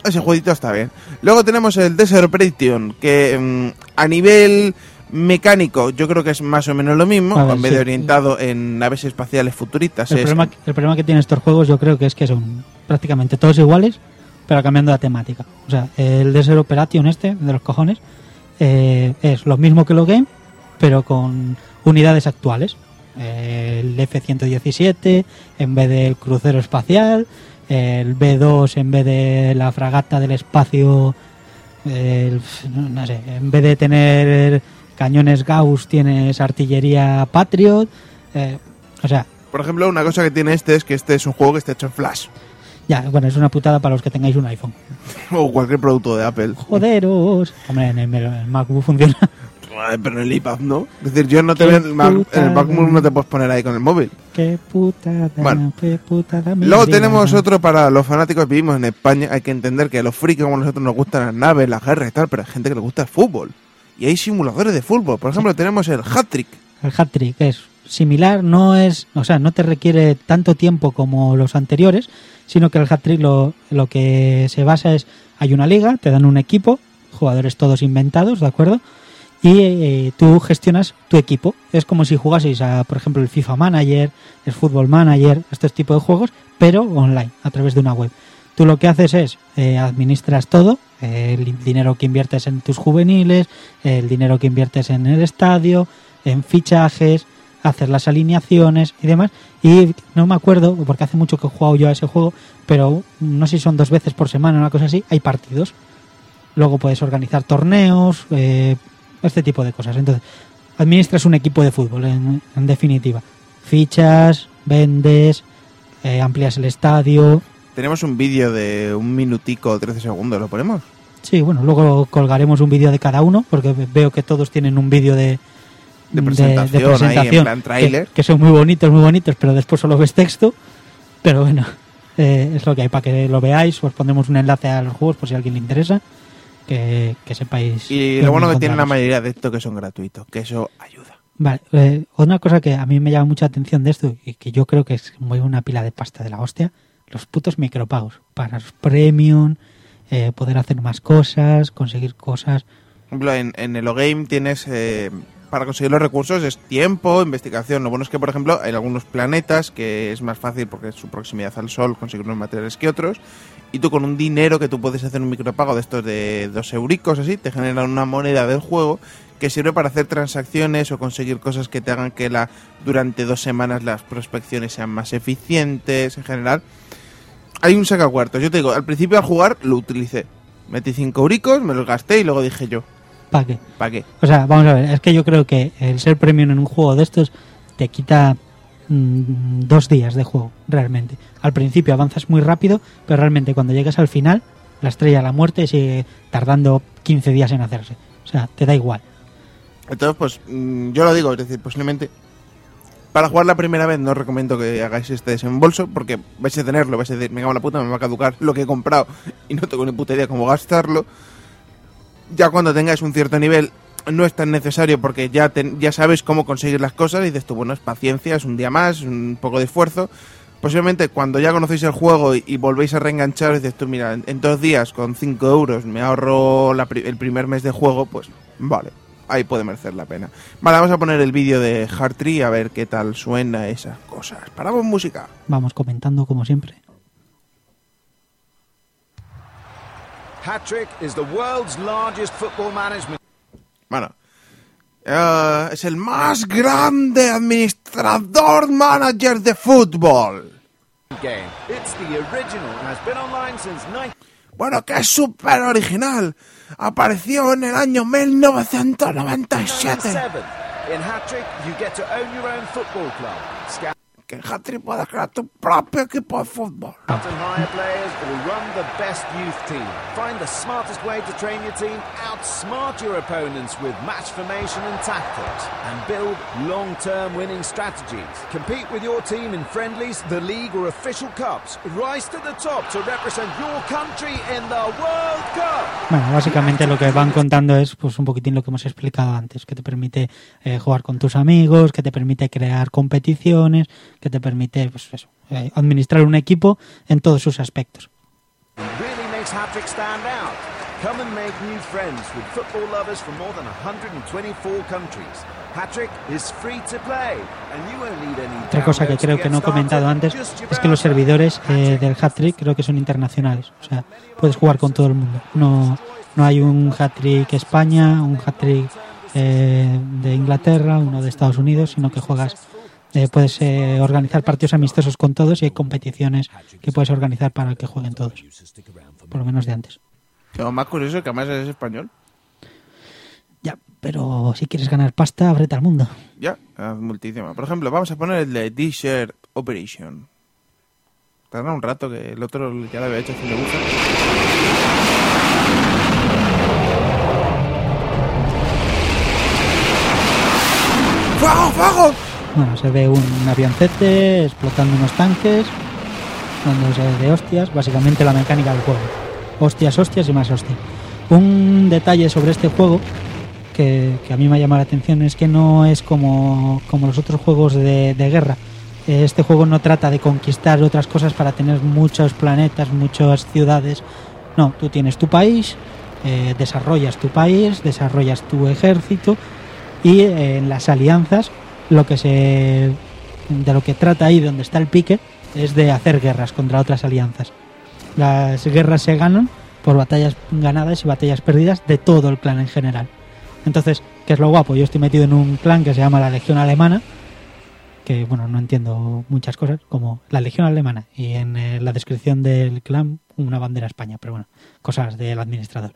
ese jueguito está bien. Luego tenemos el Desert Operation, que mm, a nivel mecánico yo creo que es más o menos lo mismo, ver, en vez de orientado en naves espaciales futuristas. El es- problema, el problema que tienen estos juegos yo creo que es que son prácticamente todos iguales, pero cambiando la temática. O sea, el Desert Operation este, de los cojones, eh, es lo mismo que lo game, pero con unidades actuales. El F-117 en vez del crucero espacial, el B-2 en vez de la fragata del espacio, el- no, no sé, en vez de tener cañones Gauss tienes artillería Patriot. eh, o sea, Por ejemplo, una cosa que tiene este es que este es un juego que está hecho en Flash. Ya, bueno, es una putada para los que tengáis un iPhone. O cualquier producto de Apple. Joderos. Hombre, en el, el MacBook funciona. Pero en el iPad no. Es decir, yo no te veo en el. MacBook no te puedes poner ahí con el móvil. Qué putada, Bueno. qué putada. Luego tenemos otro para los fanáticos. Vivimos en España. Hay que entender que a los frikis como nosotros nos gustan las naves, las guerras y tal, pero hay gente que le gusta el fútbol. Y hay simuladores de fútbol. Por ejemplo, tenemos el Hat-Trick. El hat trick es similar, no es, o sea, no te requiere tanto tiempo como los anteriores, sino que el hat trick lo, lo que se basa es hay una liga, te dan un equipo, jugadores todos inventados, ¿de acuerdo? Y eh, tú gestionas tu equipo. Es como si jugaseis a, por ejemplo, el FIFA Manager, el Football Manager, estos tipos de juegos, pero online, a través de una web. Tú lo que haces es eh, administras todo, el dinero que inviertes en tus juveniles, el dinero que inviertes en el estadio, en fichajes, hacer las alineaciones y demás. Y no me acuerdo, porque hace mucho que he jugado yo a ese juego, pero no sé si son dos veces por semana una cosa así, hay partidos. Luego puedes organizar torneos, eh, este tipo de cosas. Entonces, administras un equipo de fútbol, en, en definitiva. Fichas, vendes, eh, amplías el estadio. Tenemos un vídeo de un minutico o 13 segundos. ¿Lo ponemos? Sí, bueno, luego colgaremos un vídeo de cada uno, porque veo que todos tienen un vídeo de, De presentación ahí, en plan tráiler. que, que son muy bonitos, muy bonitos, pero después solo ves texto. Pero bueno, eh, es lo que hay para que lo veáis. Os pondremos un enlace a los juegos por si a alguien le interesa. Que, que sepáis. Y lo bueno que tiene la mayoría de esto que son gratuitos, que eso ayuda. Vale, eh, una cosa que a mí me llama mucha atención de esto y que yo creo que es muy una pila de pasta de la hostia, los putos micropagos para los premium, eh, poder hacer más cosas, conseguir cosas. Por ejemplo, en, en el O-Game tienes, eh, para conseguir los recursos, es tiempo, investigación. Lo bueno es que, por ejemplo, hay algunos planetas que es más fácil porque es su proximidad al Sol conseguir unos materiales que otros. Y tú con un dinero que tú puedes hacer un micropago de estos de dos euricos, así, te generan una moneda del juego que sirve para hacer transacciones o conseguir cosas que te hagan que la durante dos semanas las prospecciones sean más eficientes en general. Hay un sacacuartos. Yo te digo, al principio al jugar lo utilicé. Metí cinco euricos, me los gasté y luego dije yo, ¿Para qué? ¿para qué? O sea, vamos a ver, es que yo creo que el ser premium en un juego de estos te quita mm, dos días de juego, realmente. Al principio avanzas muy rápido, pero realmente cuando llegas al final, la estrella de la muerte sigue tardando 15 días en hacerse. O sea, te da igual. Entonces, pues mm, yo lo digo, es decir, posiblemente para jugar la primera vez no os recomiendo que hagáis este desembolso porque vais a tenerlo, vais a decir, me cago en la puta, me va a caducar lo que he comprado y no tengo ni puta idea cómo gastarlo. Ya cuando tengáis un cierto nivel no es tan necesario porque ya, ten- ya sabes cómo conseguir las cosas y dices tú, bueno, es paciencia, es un día más, un poco de esfuerzo. Posiblemente cuando ya conocéis el juego y, y volvéis a reenganchar, dices tú, mira, en, en dos días con 5 euros me ahorro la pri- el primer mes de juego, pues vale, ahí puede merecer la pena. Vale, vamos a poner el vídeo de Heartree a ver qué tal suena esas cosas. Paramos música. Vamos comentando como siempre. Hattrick is the world's largest football management Bueno, eh, es el más grande administrador manager de fútbol. game. It's the original and has been online since 19. Bueno, que es súper original. Apareció en el año 1997. 97. In Hattrick, you get to own your own football club. Scout Que en Hattrick puedas crear tu propio equipo de fútbol. and hire players or run the best youth team. Find the smartest way to train your team, outsmart your opponents with match formation and tactics, and build long-term winning strategies. Compete with your team in friendlies, the league or official cups. Rise to the top to represent your country in the World Cup. Bueno, básicamente lo que van contando es pues un poquitín lo que hemos explicado antes, que te permite eh, jugar con tus amigos, que te permite crear competiciones, que te permite pues eso, eh, administrar un equipo en todos sus aspectos. really makes Hattrick stand out. Come and make new friends with football lovers from more than 124 countries. Hattrick is free to play, and you won't need any Otra cosa que creo que no he comentado antes es que los servidores eh, del hat-trick creo que son internacionales. O sea, puedes jugar con todo el mundo. No, no hay un hat-trick España, un hat-trick eh, de Inglaterra, uno de Estados Unidos, sino que juegas, eh, puedes eh, organizar partidos amistosos con todos y hay competiciones que puedes organizar para que jueguen todos. Por lo menos de antes. Lo más curioso que además es español. Ya, pero si quieres ganar pasta, ábrete al mundo. Ya, es multísima. Por ejemplo, vamos a poner el de T-Shirt Operation. Tarda un rato que el otro ya lo había hecho haciendo bufa. ¡Fuego, fuego! Bueno, se ve un avioncete explotando unos tanques, dándose de hostias, básicamente la mecánica del juego. Hostias, hostias y más hostias. Un detalle sobre este juego que, que a mí me ha llamado la atención es que no es como, como los otros juegos de, guerra. Este juego no trata de conquistar otras cosas para tener muchos planetas, muchas ciudades. No, tú tienes tu país, eh, desarrollas tu país, desarrollas tu ejército y eh, en las alianzas lo que se de lo que trata ahí donde está el pique es de hacer guerras contra otras alianzas. Las guerras se ganan por batallas ganadas y batallas perdidas de todo el clan en general. Entonces qué es lo guapo yo estoy metido en un clan que se llama la legión alemana que bueno no entiendo muchas cosas como la legión alemana y en eh, la descripción del clan una bandera España pero bueno cosas del administrador.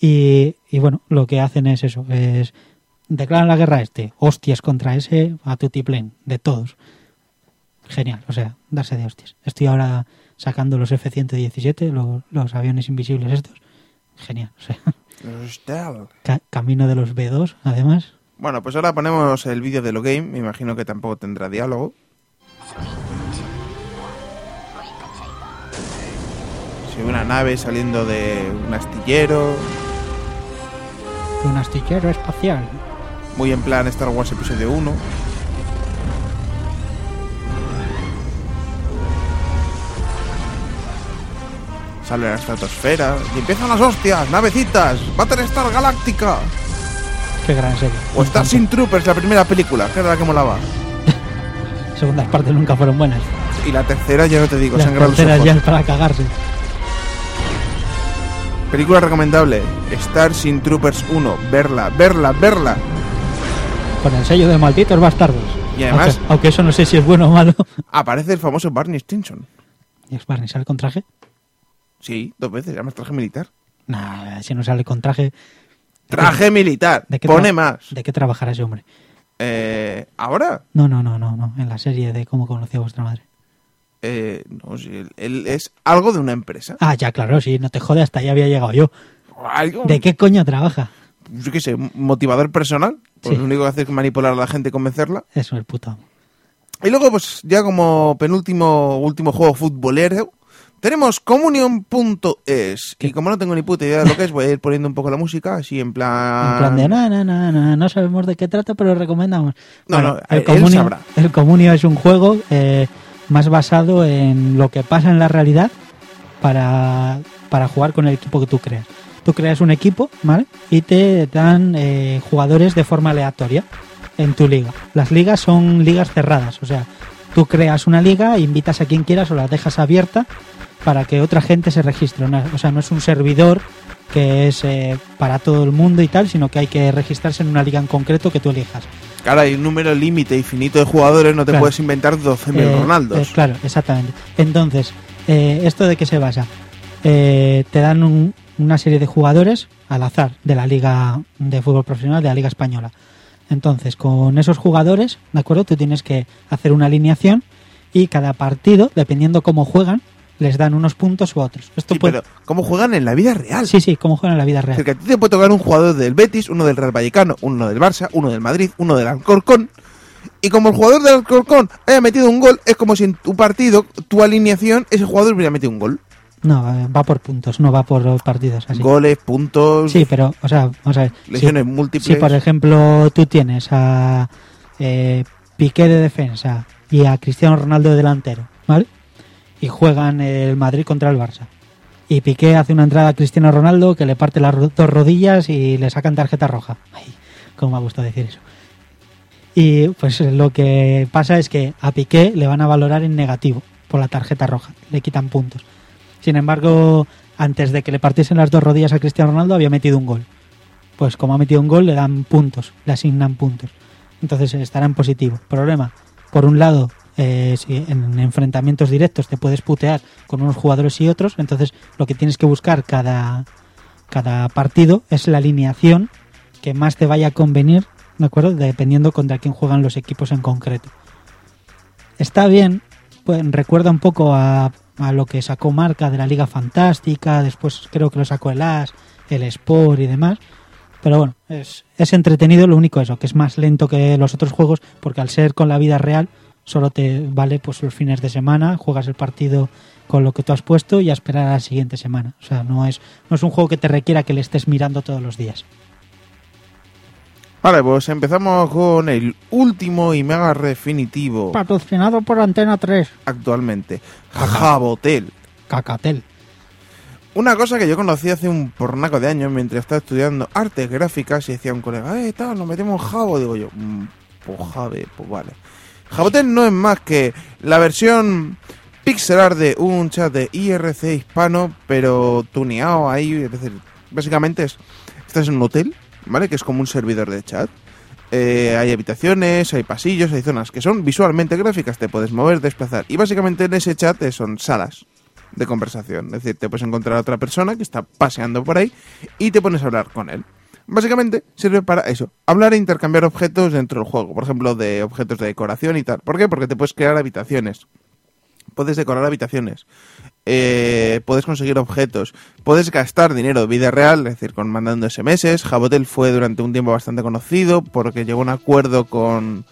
Y, y bueno lo que hacen es eso es declaran la guerra a este, hostias contra ese, a tutiplén, de todos. Genial, o sea, darse de hostias. Estoy ahora sacando los F-117, los, los aviones invisibles estos. Genial, o sea, ca- camino de los B2, además. Bueno, pues ahora ponemos el vídeo de lo game. Me imagino que tampoco tendrá diálogo. Ve una nave saliendo de un astillero. Un astillero espacial. Muy en plan Star Wars Episodio 1. Sale la estratosfera y empiezan las hostias, navecitas, Battlestar Galáctica. Qué gran serie. O Star Sin Troopers, la primera película, que era la que molaba. Segundas partes nunca fueron buenas. Y la tercera, ya no te digo, terceras ojos. ya es para cagarse. Película recomendable, Star Sin Troopers 1, verla, verla, verla. Con el sello de malditos bastardos. Y además- Aunque, aunque eso no sé si es bueno o malo. Aparece el famoso Barney Stinson. ¿Y es Barney sale con traje? Sí, dos veces, además traje militar. Nah, si no sale con traje. Traje militar, ¿De qué pone más. ¿De qué trabajará ese hombre? Eh, Ahora, No, no, no, no, no. En la serie de cómo conocí a vuestra madre. eh, no, sí, él, él es algo de una empresa. Ah, ya, claro, sí, no te jode, hasta ahí había llegado yo. Algo, ¿De qué coño trabaja? yo qué sé, motivador personal. Pues Sí. Lo único que hace es manipular a la gente y convencerla. Eso es el amo. Y luego, pues ya como penúltimo, último juego futbolero, tenemos Communion.es. Y como no tengo ni puta idea de lo que es, voy a ir poniendo un poco la música, así en plan... En plan de, no, no, no, no, no sabemos de qué trata, pero recomendamos. No, no, él Comunio, sabrá. el Comunio es un juego eh, más basado en lo que pasa en la realidad para, para jugar con el equipo que tú creas. Tú creas un equipo, ¿vale? Y te dan eh, jugadores de forma aleatoria en tu liga. Las ligas son ligas cerradas, o sea, tú creas una liga, invitas a quien quieras o la dejas abierta para que otra gente se registre. O sea, no es un servidor que es eh, para todo el mundo y tal, sino que hay que registrarse en una liga en concreto que tú elijas. Claro, hay un número límite infinito de jugadores, no te Claro. puedes inventar 12.000 Eh, Ronaldos. eh, claro, exactamente. Entonces, ¿esto de qué se basa? Te dan un- una serie de jugadores al azar de la Liga de Fútbol Profesional, de la Liga Española. Entonces, con esos jugadores, ¿de acuerdo? Tú tienes que hacer una alineación y cada partido, dependiendo cómo juegan, les dan unos puntos u otros. Esto Sí, puede- pero ¿cómo juegan en la vida real? Sí, sí, cómo juegan en la vida real. decir, que a ti te puede tocar un jugador del Betis, uno del Real Vallecano, uno del Barça, uno del Madrid, uno del Alcorcón. Y como el jugador del Alcorcón haya metido un gol, es como si en tu partido, tu alineación, ese jugador hubiera metido un gol. No, va por puntos, no va por partidos. Así. Goles, puntos, Sí, pero, o sea, vamos a ver. si- lesiones múltiples. Si, por ejemplo, tú tienes a eh, Piqué de defensa y a Cristiano Ronaldo de delantero, ¿vale? Y juegan el Madrid contra el Barça. Y Piqué hace una entrada a Cristiano Ronaldo que le parte las dos rodillas y le sacan tarjeta roja. Ay, cómo me gusta decir eso. Y pues lo que pasa es que a Piqué le van a valorar en negativo por la tarjeta roja, le quitan puntos. Sin embargo, antes de que le partiesen las dos rodillas a Cristiano Ronaldo había metido un gol. Pues como ha metido un gol le dan puntos, le asignan puntos. Entonces estará en positivo. Problema, por un lado, eh, si en enfrentamientos directos te puedes putear con unos jugadores y otros, entonces lo que tienes que buscar cada, cada partido es la alineación que más te vaya a convenir, ¿de acuerdo? Dependiendo contra quién juegan los equipos en concreto. Está bien, pues recuerda un poco a, a lo que sacó marca de la Liga Fantástica, después creo que lo sacó el As, el Sport y demás. Pero bueno, es, es entretenido, lo único eso, que es más lento que los otros juegos, porque al ser con la vida real, solo te vale pues los fines de semana, juegas el partido con lo que tú has puesto y a esperar a la siguiente semana. O sea, no es, no es un juego que te requiera que le estés mirando todos los días. Vale, pues empezamos con el último y mega definitivo Patrocinado por Antena 3, actualmente. Jabotel. Cacatel. Una cosa que yo conocí hace un pornaco de años mientras estaba estudiando artes gráficas y decía un colega, eh, tal, nos metemos Jabo. Digo yo, "Mm, pues Jave, pues vale. Jabotel no es más que la versión pixel art de un chat de IRC hispano, pero tuneado ahí. Es decir, básicamente es, estás en un hotel, ¿vale? Que es como un servidor de chat. Eh, hay habitaciones, hay pasillos, hay zonas que son visualmente gráficas, te puedes mover, desplazar. Y básicamente en ese chat eh, son salas de conversación. Es decir, te puedes encontrar a otra persona que está paseando por ahí y te pones a hablar con él. Básicamente sirve para eso, hablar e intercambiar objetos dentro del juego. Por ejemplo, de objetos de decoración y tal. ¿Por qué? Porque te puedes crear habitaciones. Puedes decorar habitaciones. Eh, puedes conseguir objetos. Puedes gastar dinero de vida real, es decir, con mandando SMS. Jabotel fue durante un tiempo bastante conocido porque llegó a un acuerdo con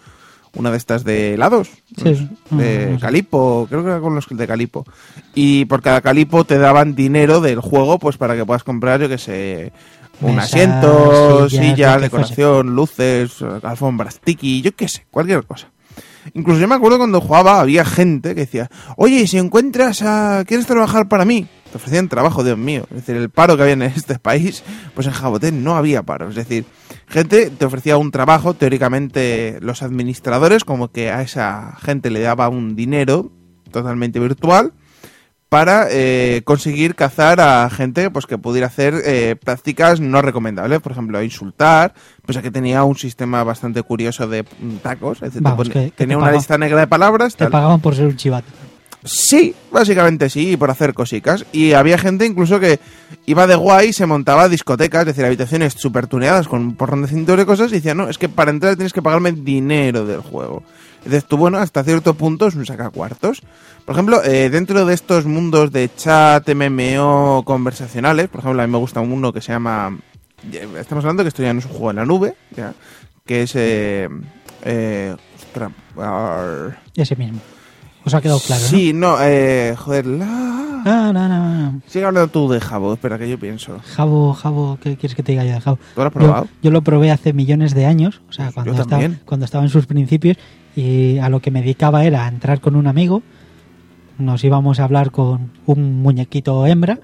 una de estas de helados. Sí, de. Calipo, creo que era con los de Calipo. Y por cada Calipo te daban dinero del juego, pues para que puedas comprar, yo que sé, un asiento, silla, decoración, luces, alfombras tiki, yo qué sé, cualquier cosa. Incluso yo me acuerdo cuando jugaba, había gente que decía, oye, si encuentras a... ¿Quieres trabajar para mí? Te ofrecían trabajo, Dios mío. Es decir, el paro que había en este país, pues en Jabotel no había paro. Es decir, gente te ofrecía un trabajo, teóricamente los administradores, como que a esa gente le daba un dinero totalmente virtual para eh, conseguir cazar a gente pues que pudiera hacer eh, prácticas no recomendables, por ejemplo, insultar, pues que tenía un sistema bastante curioso de mm, tacos, Vamos, pone- que- que tenía te una lista negra de palabras, Te tal. pagaban por ser un chivato. Sí, básicamente sí, y por hacer cositas. Y había gente incluso que iba de guay y se montaba discotecas, es decir, habitaciones super tuneadas con un porrón de cintos de cosas y decía, no, es que para entrar tienes que pagarme dinero del juego. Dices tú, bueno, hasta cierto punto es un sacacuartos. Por ejemplo, eh, dentro de estos mundos de chat, MMO, conversacionales, por ejemplo, a mí me gusta uno que se llama... Estamos hablando que esto ya no es un juego en la nube, ya, que es... Eh, eh, Ese mismo. Os ha quedado claro, Sí, no, eh, joder, la... ¿no? No, no, no. Sigue hablando tú de Jabo, espera que yo pienso. Jabo, Jabo, ¿qué quieres que te diga yo de Jabo? ¿Tú lo has probado? yo lo probé hace millones de años, o sea, cuando Yo estaba, cuando estaba en sus principios, y a lo que me dedicaba era a entrar con un amigo, nos íbamos a hablar con un muñequito hembra,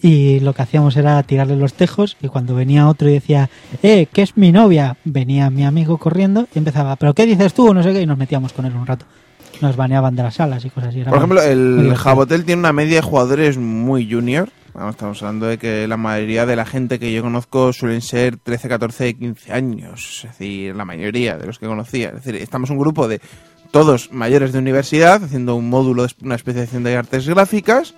y lo que hacíamos era tirarle los tejos, y cuando venía otro y decía, eh, que es mi novia, venía mi amigo corriendo y empezaba, ¿pero qué dices tú? No sé qué, y nos metíamos con él un rato. Nos baneaban de las salas y cosas así. era Por ejemplo, el. Jabotel tiene una media de jugadores muy junior. Vamos, estamos hablando de que la mayoría de la gente que yo conozco suelen ser 13, 14, 15 años. Es decir, la mayoría de los que conocía. Es decir, estamos un grupo de todos mayores de universidad haciendo un módulo, de una especialización de artes gráficas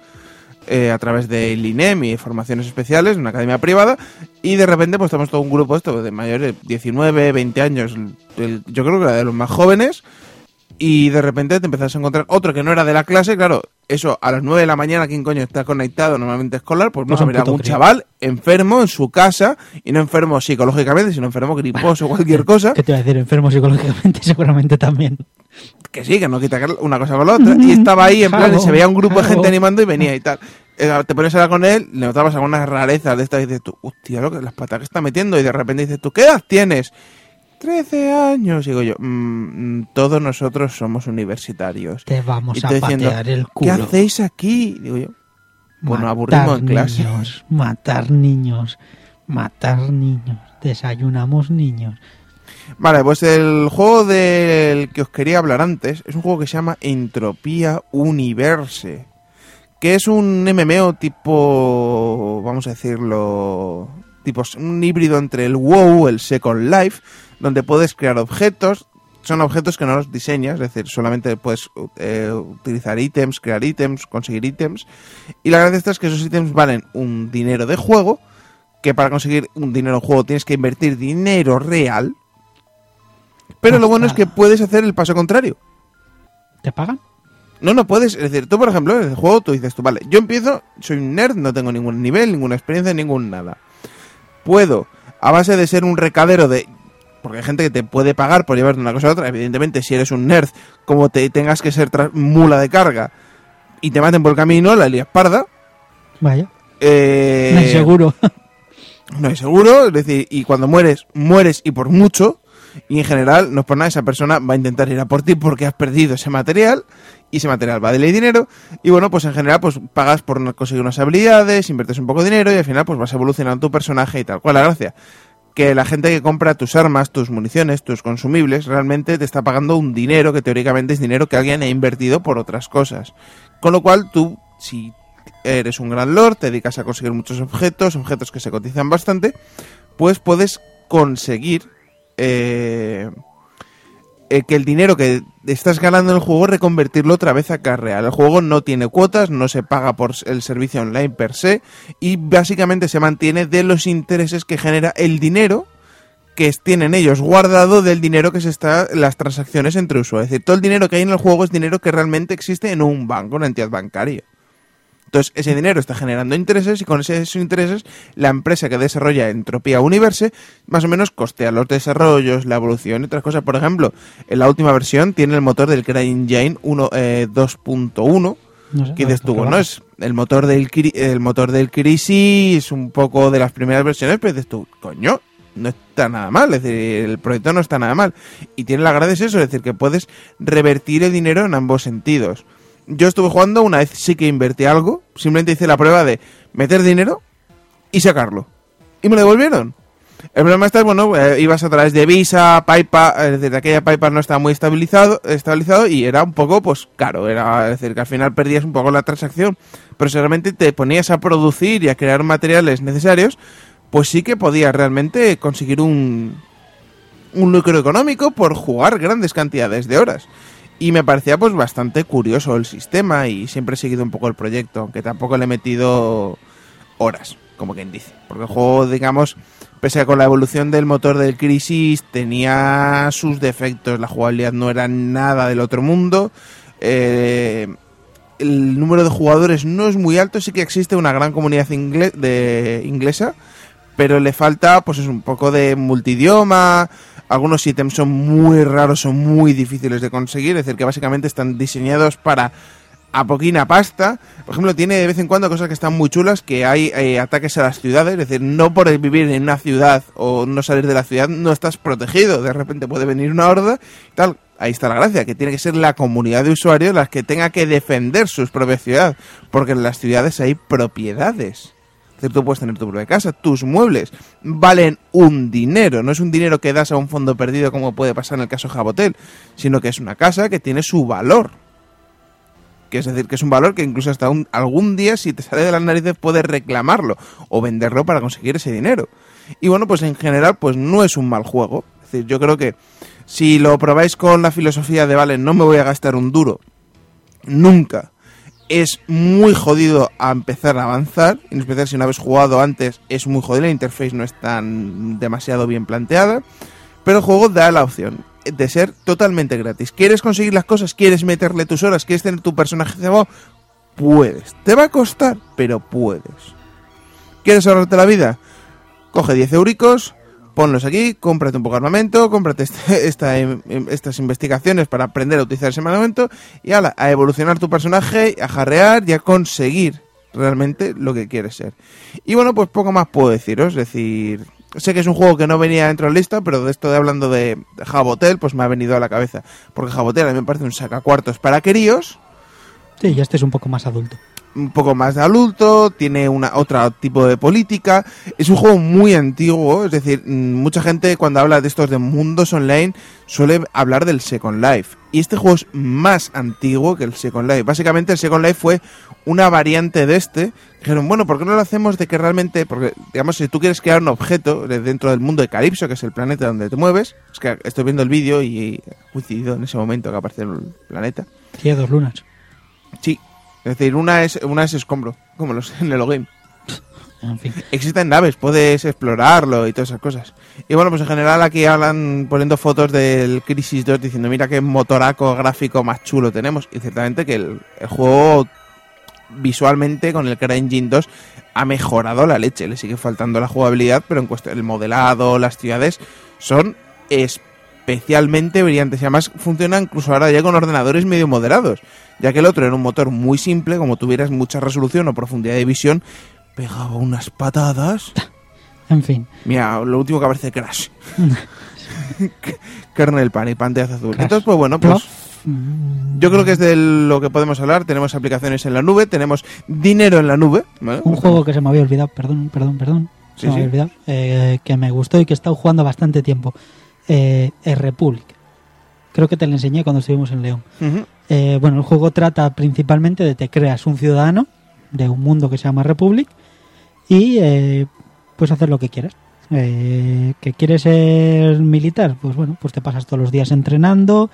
eh, a través del INEM y formaciones especiales, una academia privada, y de repente pues estamos todo un grupo esto de mayores, 19, 20 años, el- yo creo que era de los más jóvenes, y de repente te empezás a encontrar otro que no era de la clase, claro, eso a las 9 de la mañana, ¿quién coño está conectado normalmente escolar? Pues Pues vamos a a puto algún crío. chaval enfermo en su casa, y no enfermo psicológicamente, sino enfermo griposo o cualquier cosa, ¿Qué te iba a decir? Enfermo psicológicamente seguramente también. que sí, que no quita una cosa con la otra, y estaba ahí en plan, y se veía un grupo de gente animando y venía y tal. Eh, Te pones a hablar con él, le notabas algunas rarezas de estas y dices tú, hostia, lo que las patas que está metiendo, y de repente dices tú, ¿qué edad tienes? 13 años, digo yo, "Mm, mm, todos nosotros somos universitarios. Te vamos Y a diciendo, patear el ¿Qué culo. hacéis aquí? Digo yo, bueno, aburrimos en clase. niños, matar niños, matar niños, desayunamos niños. Vale, pues el juego del que os quería hablar antes es un juego que se llama Entropía Universe, que es un MMO tipo, vamos a decirlo, tipo un híbrido entre el WoW, el Second Life, donde puedes crear objetos. Son objetos que no los diseñas, es decir, solamente puedes eh, utilizar ítems, crear ítems, conseguir ítems. Y la gracia de es que esos ítems valen un dinero de juego, que para conseguir un dinero en juego tienes que invertir dinero real. Pero lo bueno es que puedes hacer el paso contrario. ¿Te pagan? No, no puedes. Es decir, tú, por ejemplo, en el juego tú dices tú, vale, yo empiezo, soy un nerd, no tengo ningún nivel, ninguna experiencia, ningún nada. Puedo, a base de ser un recadero de. Porque hay gente que te puede pagar por llevarte una cosa a otra. Evidentemente, si eres un nerd, como te tengas que ser mula de carga y te maten por el camino, la lías parda. Vaya, Eh, no es seguro. no hay seguro, es decir, y cuando mueres, mueres y por mucho. Y en general, no es por nada, esa persona va a intentar ir a por ti porque has perdido ese material. Y ese material va de ley dinero. Y bueno, pues en general, pues pagas por conseguir unas habilidades, inviertes un poco de dinero y al final, pues vas evolucionando tu personaje y tal. ¿Cuál es la gracia? Que la gente que compra tus armas, tus municiones, tus consumibles, realmente te está pagando un dinero que teóricamente es dinero que alguien ha invertido por otras cosas. Con lo cual, tú, si eres un gran lord, te dedicas a conseguir muchos objetos, objetos que se cotizan bastante, pues puedes conseguir eh, eh, que el dinero que estás ganando en el juego reconvertirlo otra vez a cash real. El juego no tiene cuotas, no se paga por el servicio online per se y básicamente se mantiene de los intereses que genera el dinero que tienen ellos guardado del dinero que se está las transacciones entre usuarios. Es decir, todo el dinero que hay en el juego es dinero que realmente existe en un banco, una entidad bancaria. Entonces, ese dinero está generando intereses y con esos intereses la empresa que desarrolla Entropía Universe más o menos costea los desarrollos, la evolución y otras cosas. Por ejemplo, en la última versión tiene el motor del CryEngine 1, eh, 2.1 No sé, que dices tú, bueno, es el motor del el motor del Crisi es un poco de las primeras versiones, pero dices tú, coño, no está nada mal, es decir, el proyecto no está nada mal. Y tiene la gracia es eso, es decir, que puedes revertir el dinero en ambos sentidos. Yo estuve jugando, una vez sí que invertí algo, simplemente hice la prueba de meter dinero y sacarlo. Y me lo devolvieron. El problema está, bueno, eh, ibas a través de Visa, PayPal, es decir, aquella PayPal no estaba muy estabilizado, estabilizado y era un poco, pues, caro. Era, es decir, que al final perdías un poco la transacción, pero si realmente te ponías a producir y a crear materiales necesarios, pues sí que podías realmente conseguir un, un lucro económico por jugar grandes cantidades de horas. Y me parecía pues bastante curioso el sistema y siempre he seguido un poco el proyecto, aunque tampoco le he metido horas, como quien dice. Porque el juego, digamos, pese a con la evolución del motor del Crisis, tenía sus defectos, la jugabilidad no era nada del otro mundo. eh, el número de jugadores no es muy alto, sí que existe una gran comunidad de inglesa, pero le falta pues es un poco de multidioma, algunos ítems son muy raros, son muy difíciles de conseguir, es decir, que básicamente están diseñados para a poquina pasta. Por ejemplo, tiene de vez en cuando cosas que están muy chulas, que hay eh, ataques a las ciudades, es decir, no por vivir en una ciudad o no salir de la ciudad no estás protegido, de repente puede venir una horda y tal. Ahí está la gracia, que tiene que ser la comunidad de usuarios las que tenga que defender sus propias ciudades, porque en las ciudades hay propiedades. Tú puedes tener tu propia casa, tus muebles valen un dinero, no es un dinero que das a un fondo perdido como puede pasar en el caso Jabotel, sino que es una casa que tiene su valor. Que es decir, que es un valor que incluso hasta un- algún día, si te sale de las narices, puedes reclamarlo o venderlo para conseguir ese dinero. Y bueno, pues en general, pues no es un mal juego. Es decir, yo creo que si lo probáis con la filosofía de, vale, no me voy a gastar un duro, nunca, es muy jodido a empezar a avanzar, en especial si no habéis jugado antes, es muy jodido, la interface no es tan demasiado bien planteada, pero el juego da la opción de ser totalmente gratis. ¿Quieres conseguir las cosas? ¿Quieres meterle tus horas? ¿Quieres tener tu personaje cebado? Puedes. Te va a costar, pero puedes. ¿Quieres ahorrarte la vida? Coge 10 euricos, ponlos aquí, cómprate un poco de armamento, cómprate este- esta, estas investigaciones para aprender a utilizar ese armamento y ala, a evolucionar tu personaje, a jarrear y a conseguir realmente lo que quieres ser. Y bueno, pues poco más puedo deciros, es decir, sé que es un juego que no venía dentro de la lista, pero de esto de hablando de Jabotel, pues me ha venido a la cabeza, porque Jabotel a mí me parece un sacacuartos para queridos, Sí, y este es un poco más adulto. Un poco más de adulto, tiene una otro tipo de política. Es un juego muy antiguo, es decir, mm, mucha gente cuando habla de estos de mundos online suele hablar del Second Life. Y este juego es más antiguo que el Second Life. Básicamente el Second Life fue una variante de este. Dijeron, bueno, ¿por qué no lo hacemos de que realmente, porque digamos, si tú quieres crear un objeto de dentro del mundo de Calypso, que es el planeta donde te mueves, es que estoy viendo el vídeo y he coincidido en ese momento que aparece el planeta. Tiene dos lunas. Sí. Es decir, una es, una es escombro, como los en el game. en fin. Existen naves, puedes explorarlo y todas esas cosas. Y bueno, pues en general aquí hablan poniendo fotos del Crisis 2 diciendo, mira qué motoraco gráfico más chulo tenemos. Y ciertamente que el, el juego visualmente con el CryEngine 2 ha mejorado la leche. Le sigue faltando la jugabilidad, pero en cuestión el modelado, las ciudades son especialmente brillantes. Y además funciona incluso ahora ya con ordenadores medio moderados. Ya que el otro era un motor muy simple, como tuvieras mucha resolución o profundidad de visión, pegaba unas patadas. En fin. Mira, lo último que aparece Crash. Kernel pan y azul. Crash. Entonces, pues bueno, pues yo creo que es de lo que podemos hablar. Tenemos aplicaciones en la nube, tenemos dinero en la nube. ¿vale? Un juego que se me había olvidado, perdón, perdón, perdón. Se Sí, me había sí. olvidado. eh, que me gustó y que he estado jugando bastante tiempo. Eh, es Republic. Creo que te lo enseñé cuando estuvimos en León. Eh, bueno, el juego trata principalmente de te creas un ciudadano de un mundo que se llama Republic y eh, puedes hacer lo que quieras. Eh, ¿Que quieres ser militar? Pues bueno, pues te pasas todos los días entrenando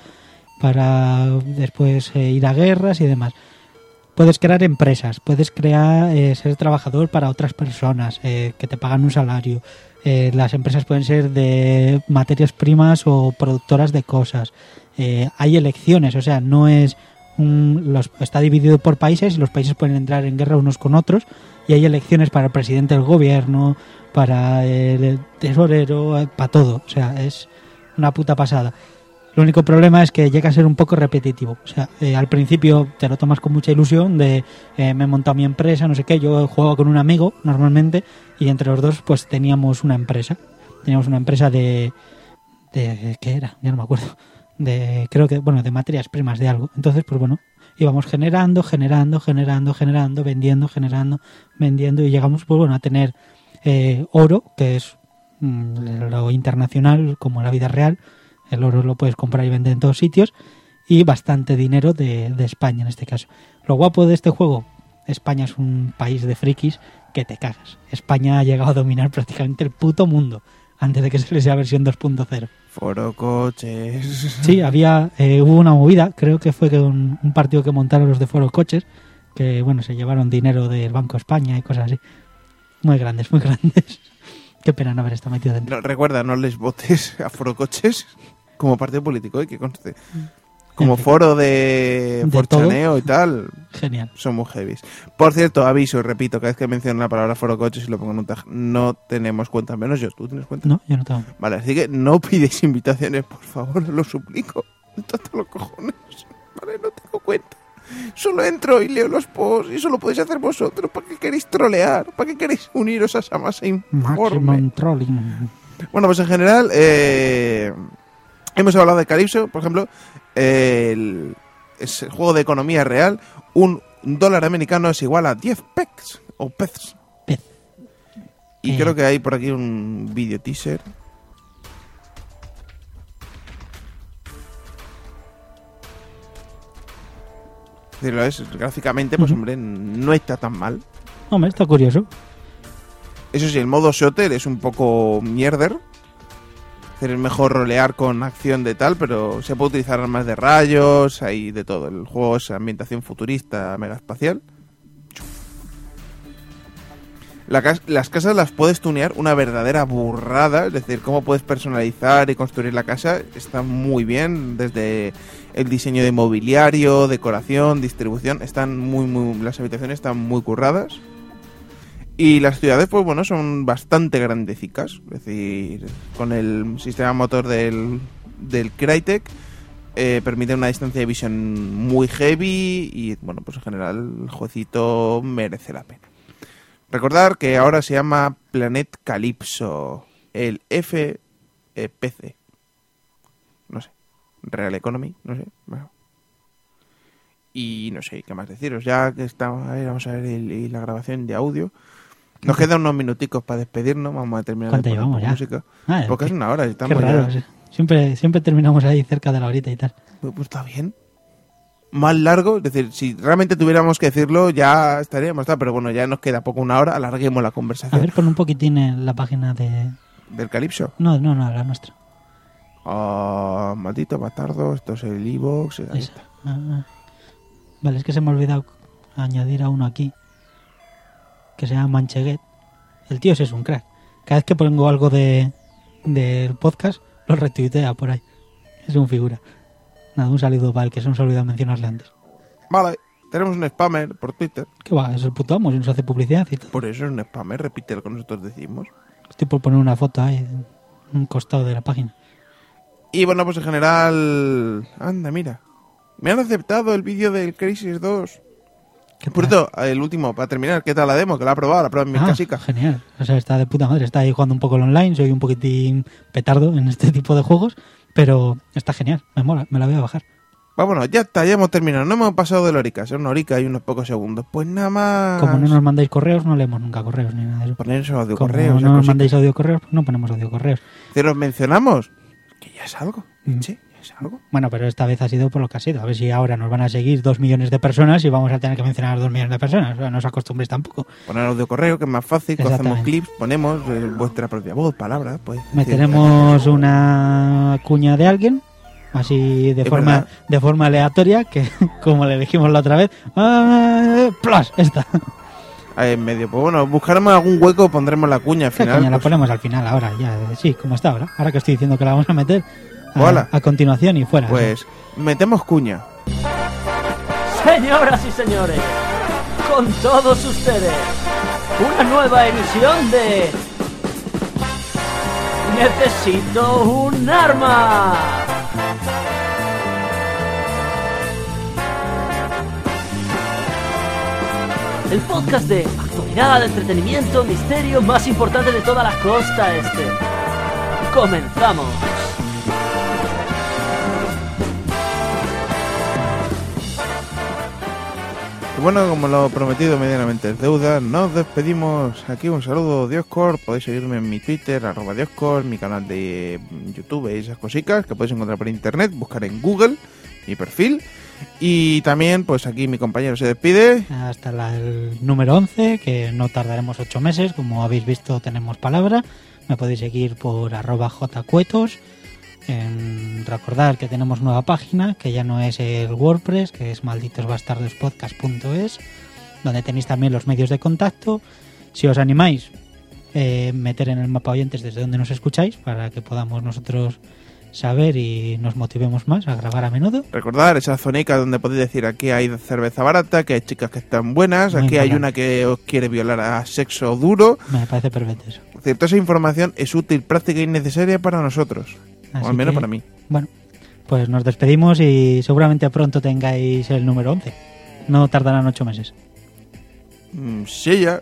para después eh, ir a guerras y demás. Puedes crear empresas, puedes crear eh, ser trabajador para otras personas eh, que te pagan un salario. Eh, las empresas pueden ser de materias primas o productoras de cosas. Eh, hay elecciones, o sea, no es un- los, está dividido por países y los países pueden entrar en guerra unos con otros y hay elecciones para el presidente del gobierno, para el tesorero, eh, para todo. O sea, es una puta pasada. Lo único problema es que llega a ser un poco repetitivo. O sea, eh, al principio te lo tomas con mucha ilusión de eh, me he montado mi empresa, no sé qué. Yo juego con un amigo normalmente y entre los dos pues teníamos una empresa. Teníamos una empresa de... de ¿Qué era? Ya no me acuerdo. De, creo que, bueno, de materias primas de algo. Entonces, pues bueno, íbamos generando, generando, generando, generando, vendiendo, generando, vendiendo y llegamos, pues bueno, a tener eh, oro, que es mm, lo internacional como la vida real. El oro lo puedes comprar y vender en todos sitios. Y bastante dinero de, de España en este caso. Lo guapo de este juego, España es un país de frikis que te cagas. España ha llegado a dominar prácticamente el puto mundo antes de que se les sea versión 2.0. Foro coches. Sí, había, eh, hubo una movida, creo que fue que un, un partido que montaron los de Foro Coches, que bueno, se llevaron dinero del Banco de España y cosas así. Muy grandes, muy grandes. Qué pena no haber estado metido dentro. No, recuerda, no les votes a Foro Coches como partido político, ¿eh? que conste. Como En fin. foro de, De forchaneo y tal, Genial. son muy heavies. Por cierto, aviso y repito, cada vez que menciono la palabra foro coches y lo pongo en un tag, no tenemos cuenta, menos yo. ¿Tú tienes cuenta? No, yo no tengo. Vale, así que no pides invitaciones, por favor, lo suplico. Tanto los cojones. Vale, no tengo cuenta. Solo entro y leo los posts y eso lo podéis hacer vosotros. ¿Para qué queréis trolear? ¿Para qué queréis uniros a esa masa informe? Bueno, pues en general, eh, hemos hablado de Calypso, por ejemplo, eh, el, es el juego de economía real. Un dólar americano es igual a 10 pecs o pez. Pez. Y Eh. creo que hay por aquí un video teaser. Es decir, lo es, gráficamente, pues hombre, no está tan mal. Hombre, está curioso. Eso sí, el modo shooter es un poco mierder. Decir, es mejor rolear con acción de tal, pero se puede utilizar armas de rayos, hay de todo. El juego es ambientación futurista, mega espacial. Las casas las puedes tunear una verdadera burrada, es decir, cómo puedes personalizar y construir la casa está muy bien, desde el diseño de mobiliario, decoración, distribución, están muy, muy, las habitaciones están muy curradas. Y las ciudades, pues bueno, son bastante grandecicas. Es decir, con el sistema motor del, del Crytek eh, permite una distancia de visión muy heavy y, bueno, pues en general el jueguecito merece la pena. Recordar que ahora se llama Planet Calypso, el FPC. No sé, Real Economy, no sé. Bueno. Y no sé qué más deciros. Ya que estamos, a ver, vamos a ver el- la grabación de audio. Nos quedan unos minuticos para despedirnos. Vamos a terminar ¿Cuánto llevamos ya? música. Ah, Porque es qué- una hora. Qué Estamos raro. ya- sí. Siempre, siempre terminamos ahí cerca de la horita y tal. Pues está bien. Más largo, es decir, si realmente tuviéramos que decirlo, ya estaríamos, tal, pero bueno, ya nos queda poco una hora, alarguemos la A conversación ver, pon un poquitín en la página de... del calipso. No, no, no, la nuestra. Ah, maldito bastardo, esto es el. Ah, ah. Vale, es que se me ha olvidado añadir a uno aquí que se llama Mancheguet. El tío ese es un crack. Cada vez que pongo algo de del podcast, lo retuitea por ahí. Es un figura. Nada, un saludo para el que se nos ha olvidado mencionarle antes. Vale, tenemos un spammer por Twitter. ¿Qué va? Es el puto amo, si nos hace publicidad y todo. Por eso es un spammer, repite lo que nosotros decimos. Estoy por poner una foto ahí en un costado de la página. Y bueno, pues en general... Anda, mira. Me han aceptado el vídeo del Crisis 2. ¿Qué Por cierto, el último, para terminar, ¿qué tal la demo? Que la he probado, la he probado en mi Ah, casica. genial. O sea, está de puta madre. Está ahí jugando un poco el online. Soy un poquitín petardo en este tipo de juegos. Pero está genial. Me mola. Me la voy a bajar. Vámonos, ya está, ya hemos terminado. No hemos pasado de la horica, es una horica y unos pocos segundos. Pues nada más. Como no nos mandáis correos, no leemos nunca correos ni nada de eso. Poner esos audio Como correos. no nos mandáis audio correos, pues no ponemos audio correos. Si los mencionamos, que ya es algo. Mm. Sí, es algo. Bueno, pero esta vez ha sido por lo que ha sido. A ver si ahora nos van a seguir dos millones de personas y vamos a tener que mencionar a dos millones de personas. O sea, no os acostumbréis tampoco. Poner audio correo, que es más fácil. Exactamente. clips, ponemos eh, vuestra propia voz, palabras. Pues, Meteremos una cuña de alguien, así de Es forma verdad. de forma aleatoria, que como le elegimos la otra vez. ¡ah! ¡Plus! Esta. Ahí en medio. Pues bueno, buscaremos algún hueco, pondremos la cuña al final. coña la pues, ponemos al final ahora, ya. Sí, como está ahora. Ahora que estoy diciendo que la vamos a meter Hola. a continuación y fuera. pues metemos cuña. Señoras y señores, con todos ustedes, una nueva emisión de... Necesito un arma. El podcast de actualidad, entretenimiento, misterio más importante de toda la costa este. Comenzamos. Bueno, como lo prometido medianamente es deuda, nos despedimos. Aquí un saludo, Dioscor. Podéis seguirme en mi Twitter, arroba Dioscor, mi canal de mm, YouTube y esas cositas que podéis encontrar por internet, buscar en Google mi perfil. Y también, pues aquí mi compañero se despide. hasta el número 11, que no tardaremos ocho meses. Como habéis visto, tenemos palabra. Me podéis seguir por arroba jcuetos. En recordar que tenemos nueva página, que ya no es el WordPress, que es malditosbastardospodcast.es, donde tenéis también los medios de contacto. Si os animáis, eh, meter en el mapa oyentes desde donde nos escucháis, para que podamos nosotros saber y nos motivemos más a grabar a menudo. Recordar esa zonica donde podéis decir aquí hay cerveza barata, que hay chicas que están buenas, Muy aquí hay una que os quiere violar a sexo duro. Me parece perfecto eso. Cierto, esa información es útil, práctica y necesaria para nosotros. O al menos que- para mí. Bueno, pues nos despedimos y seguramente pronto tengáis el número 11. No tardarán ocho meses. Mm, sí, ya.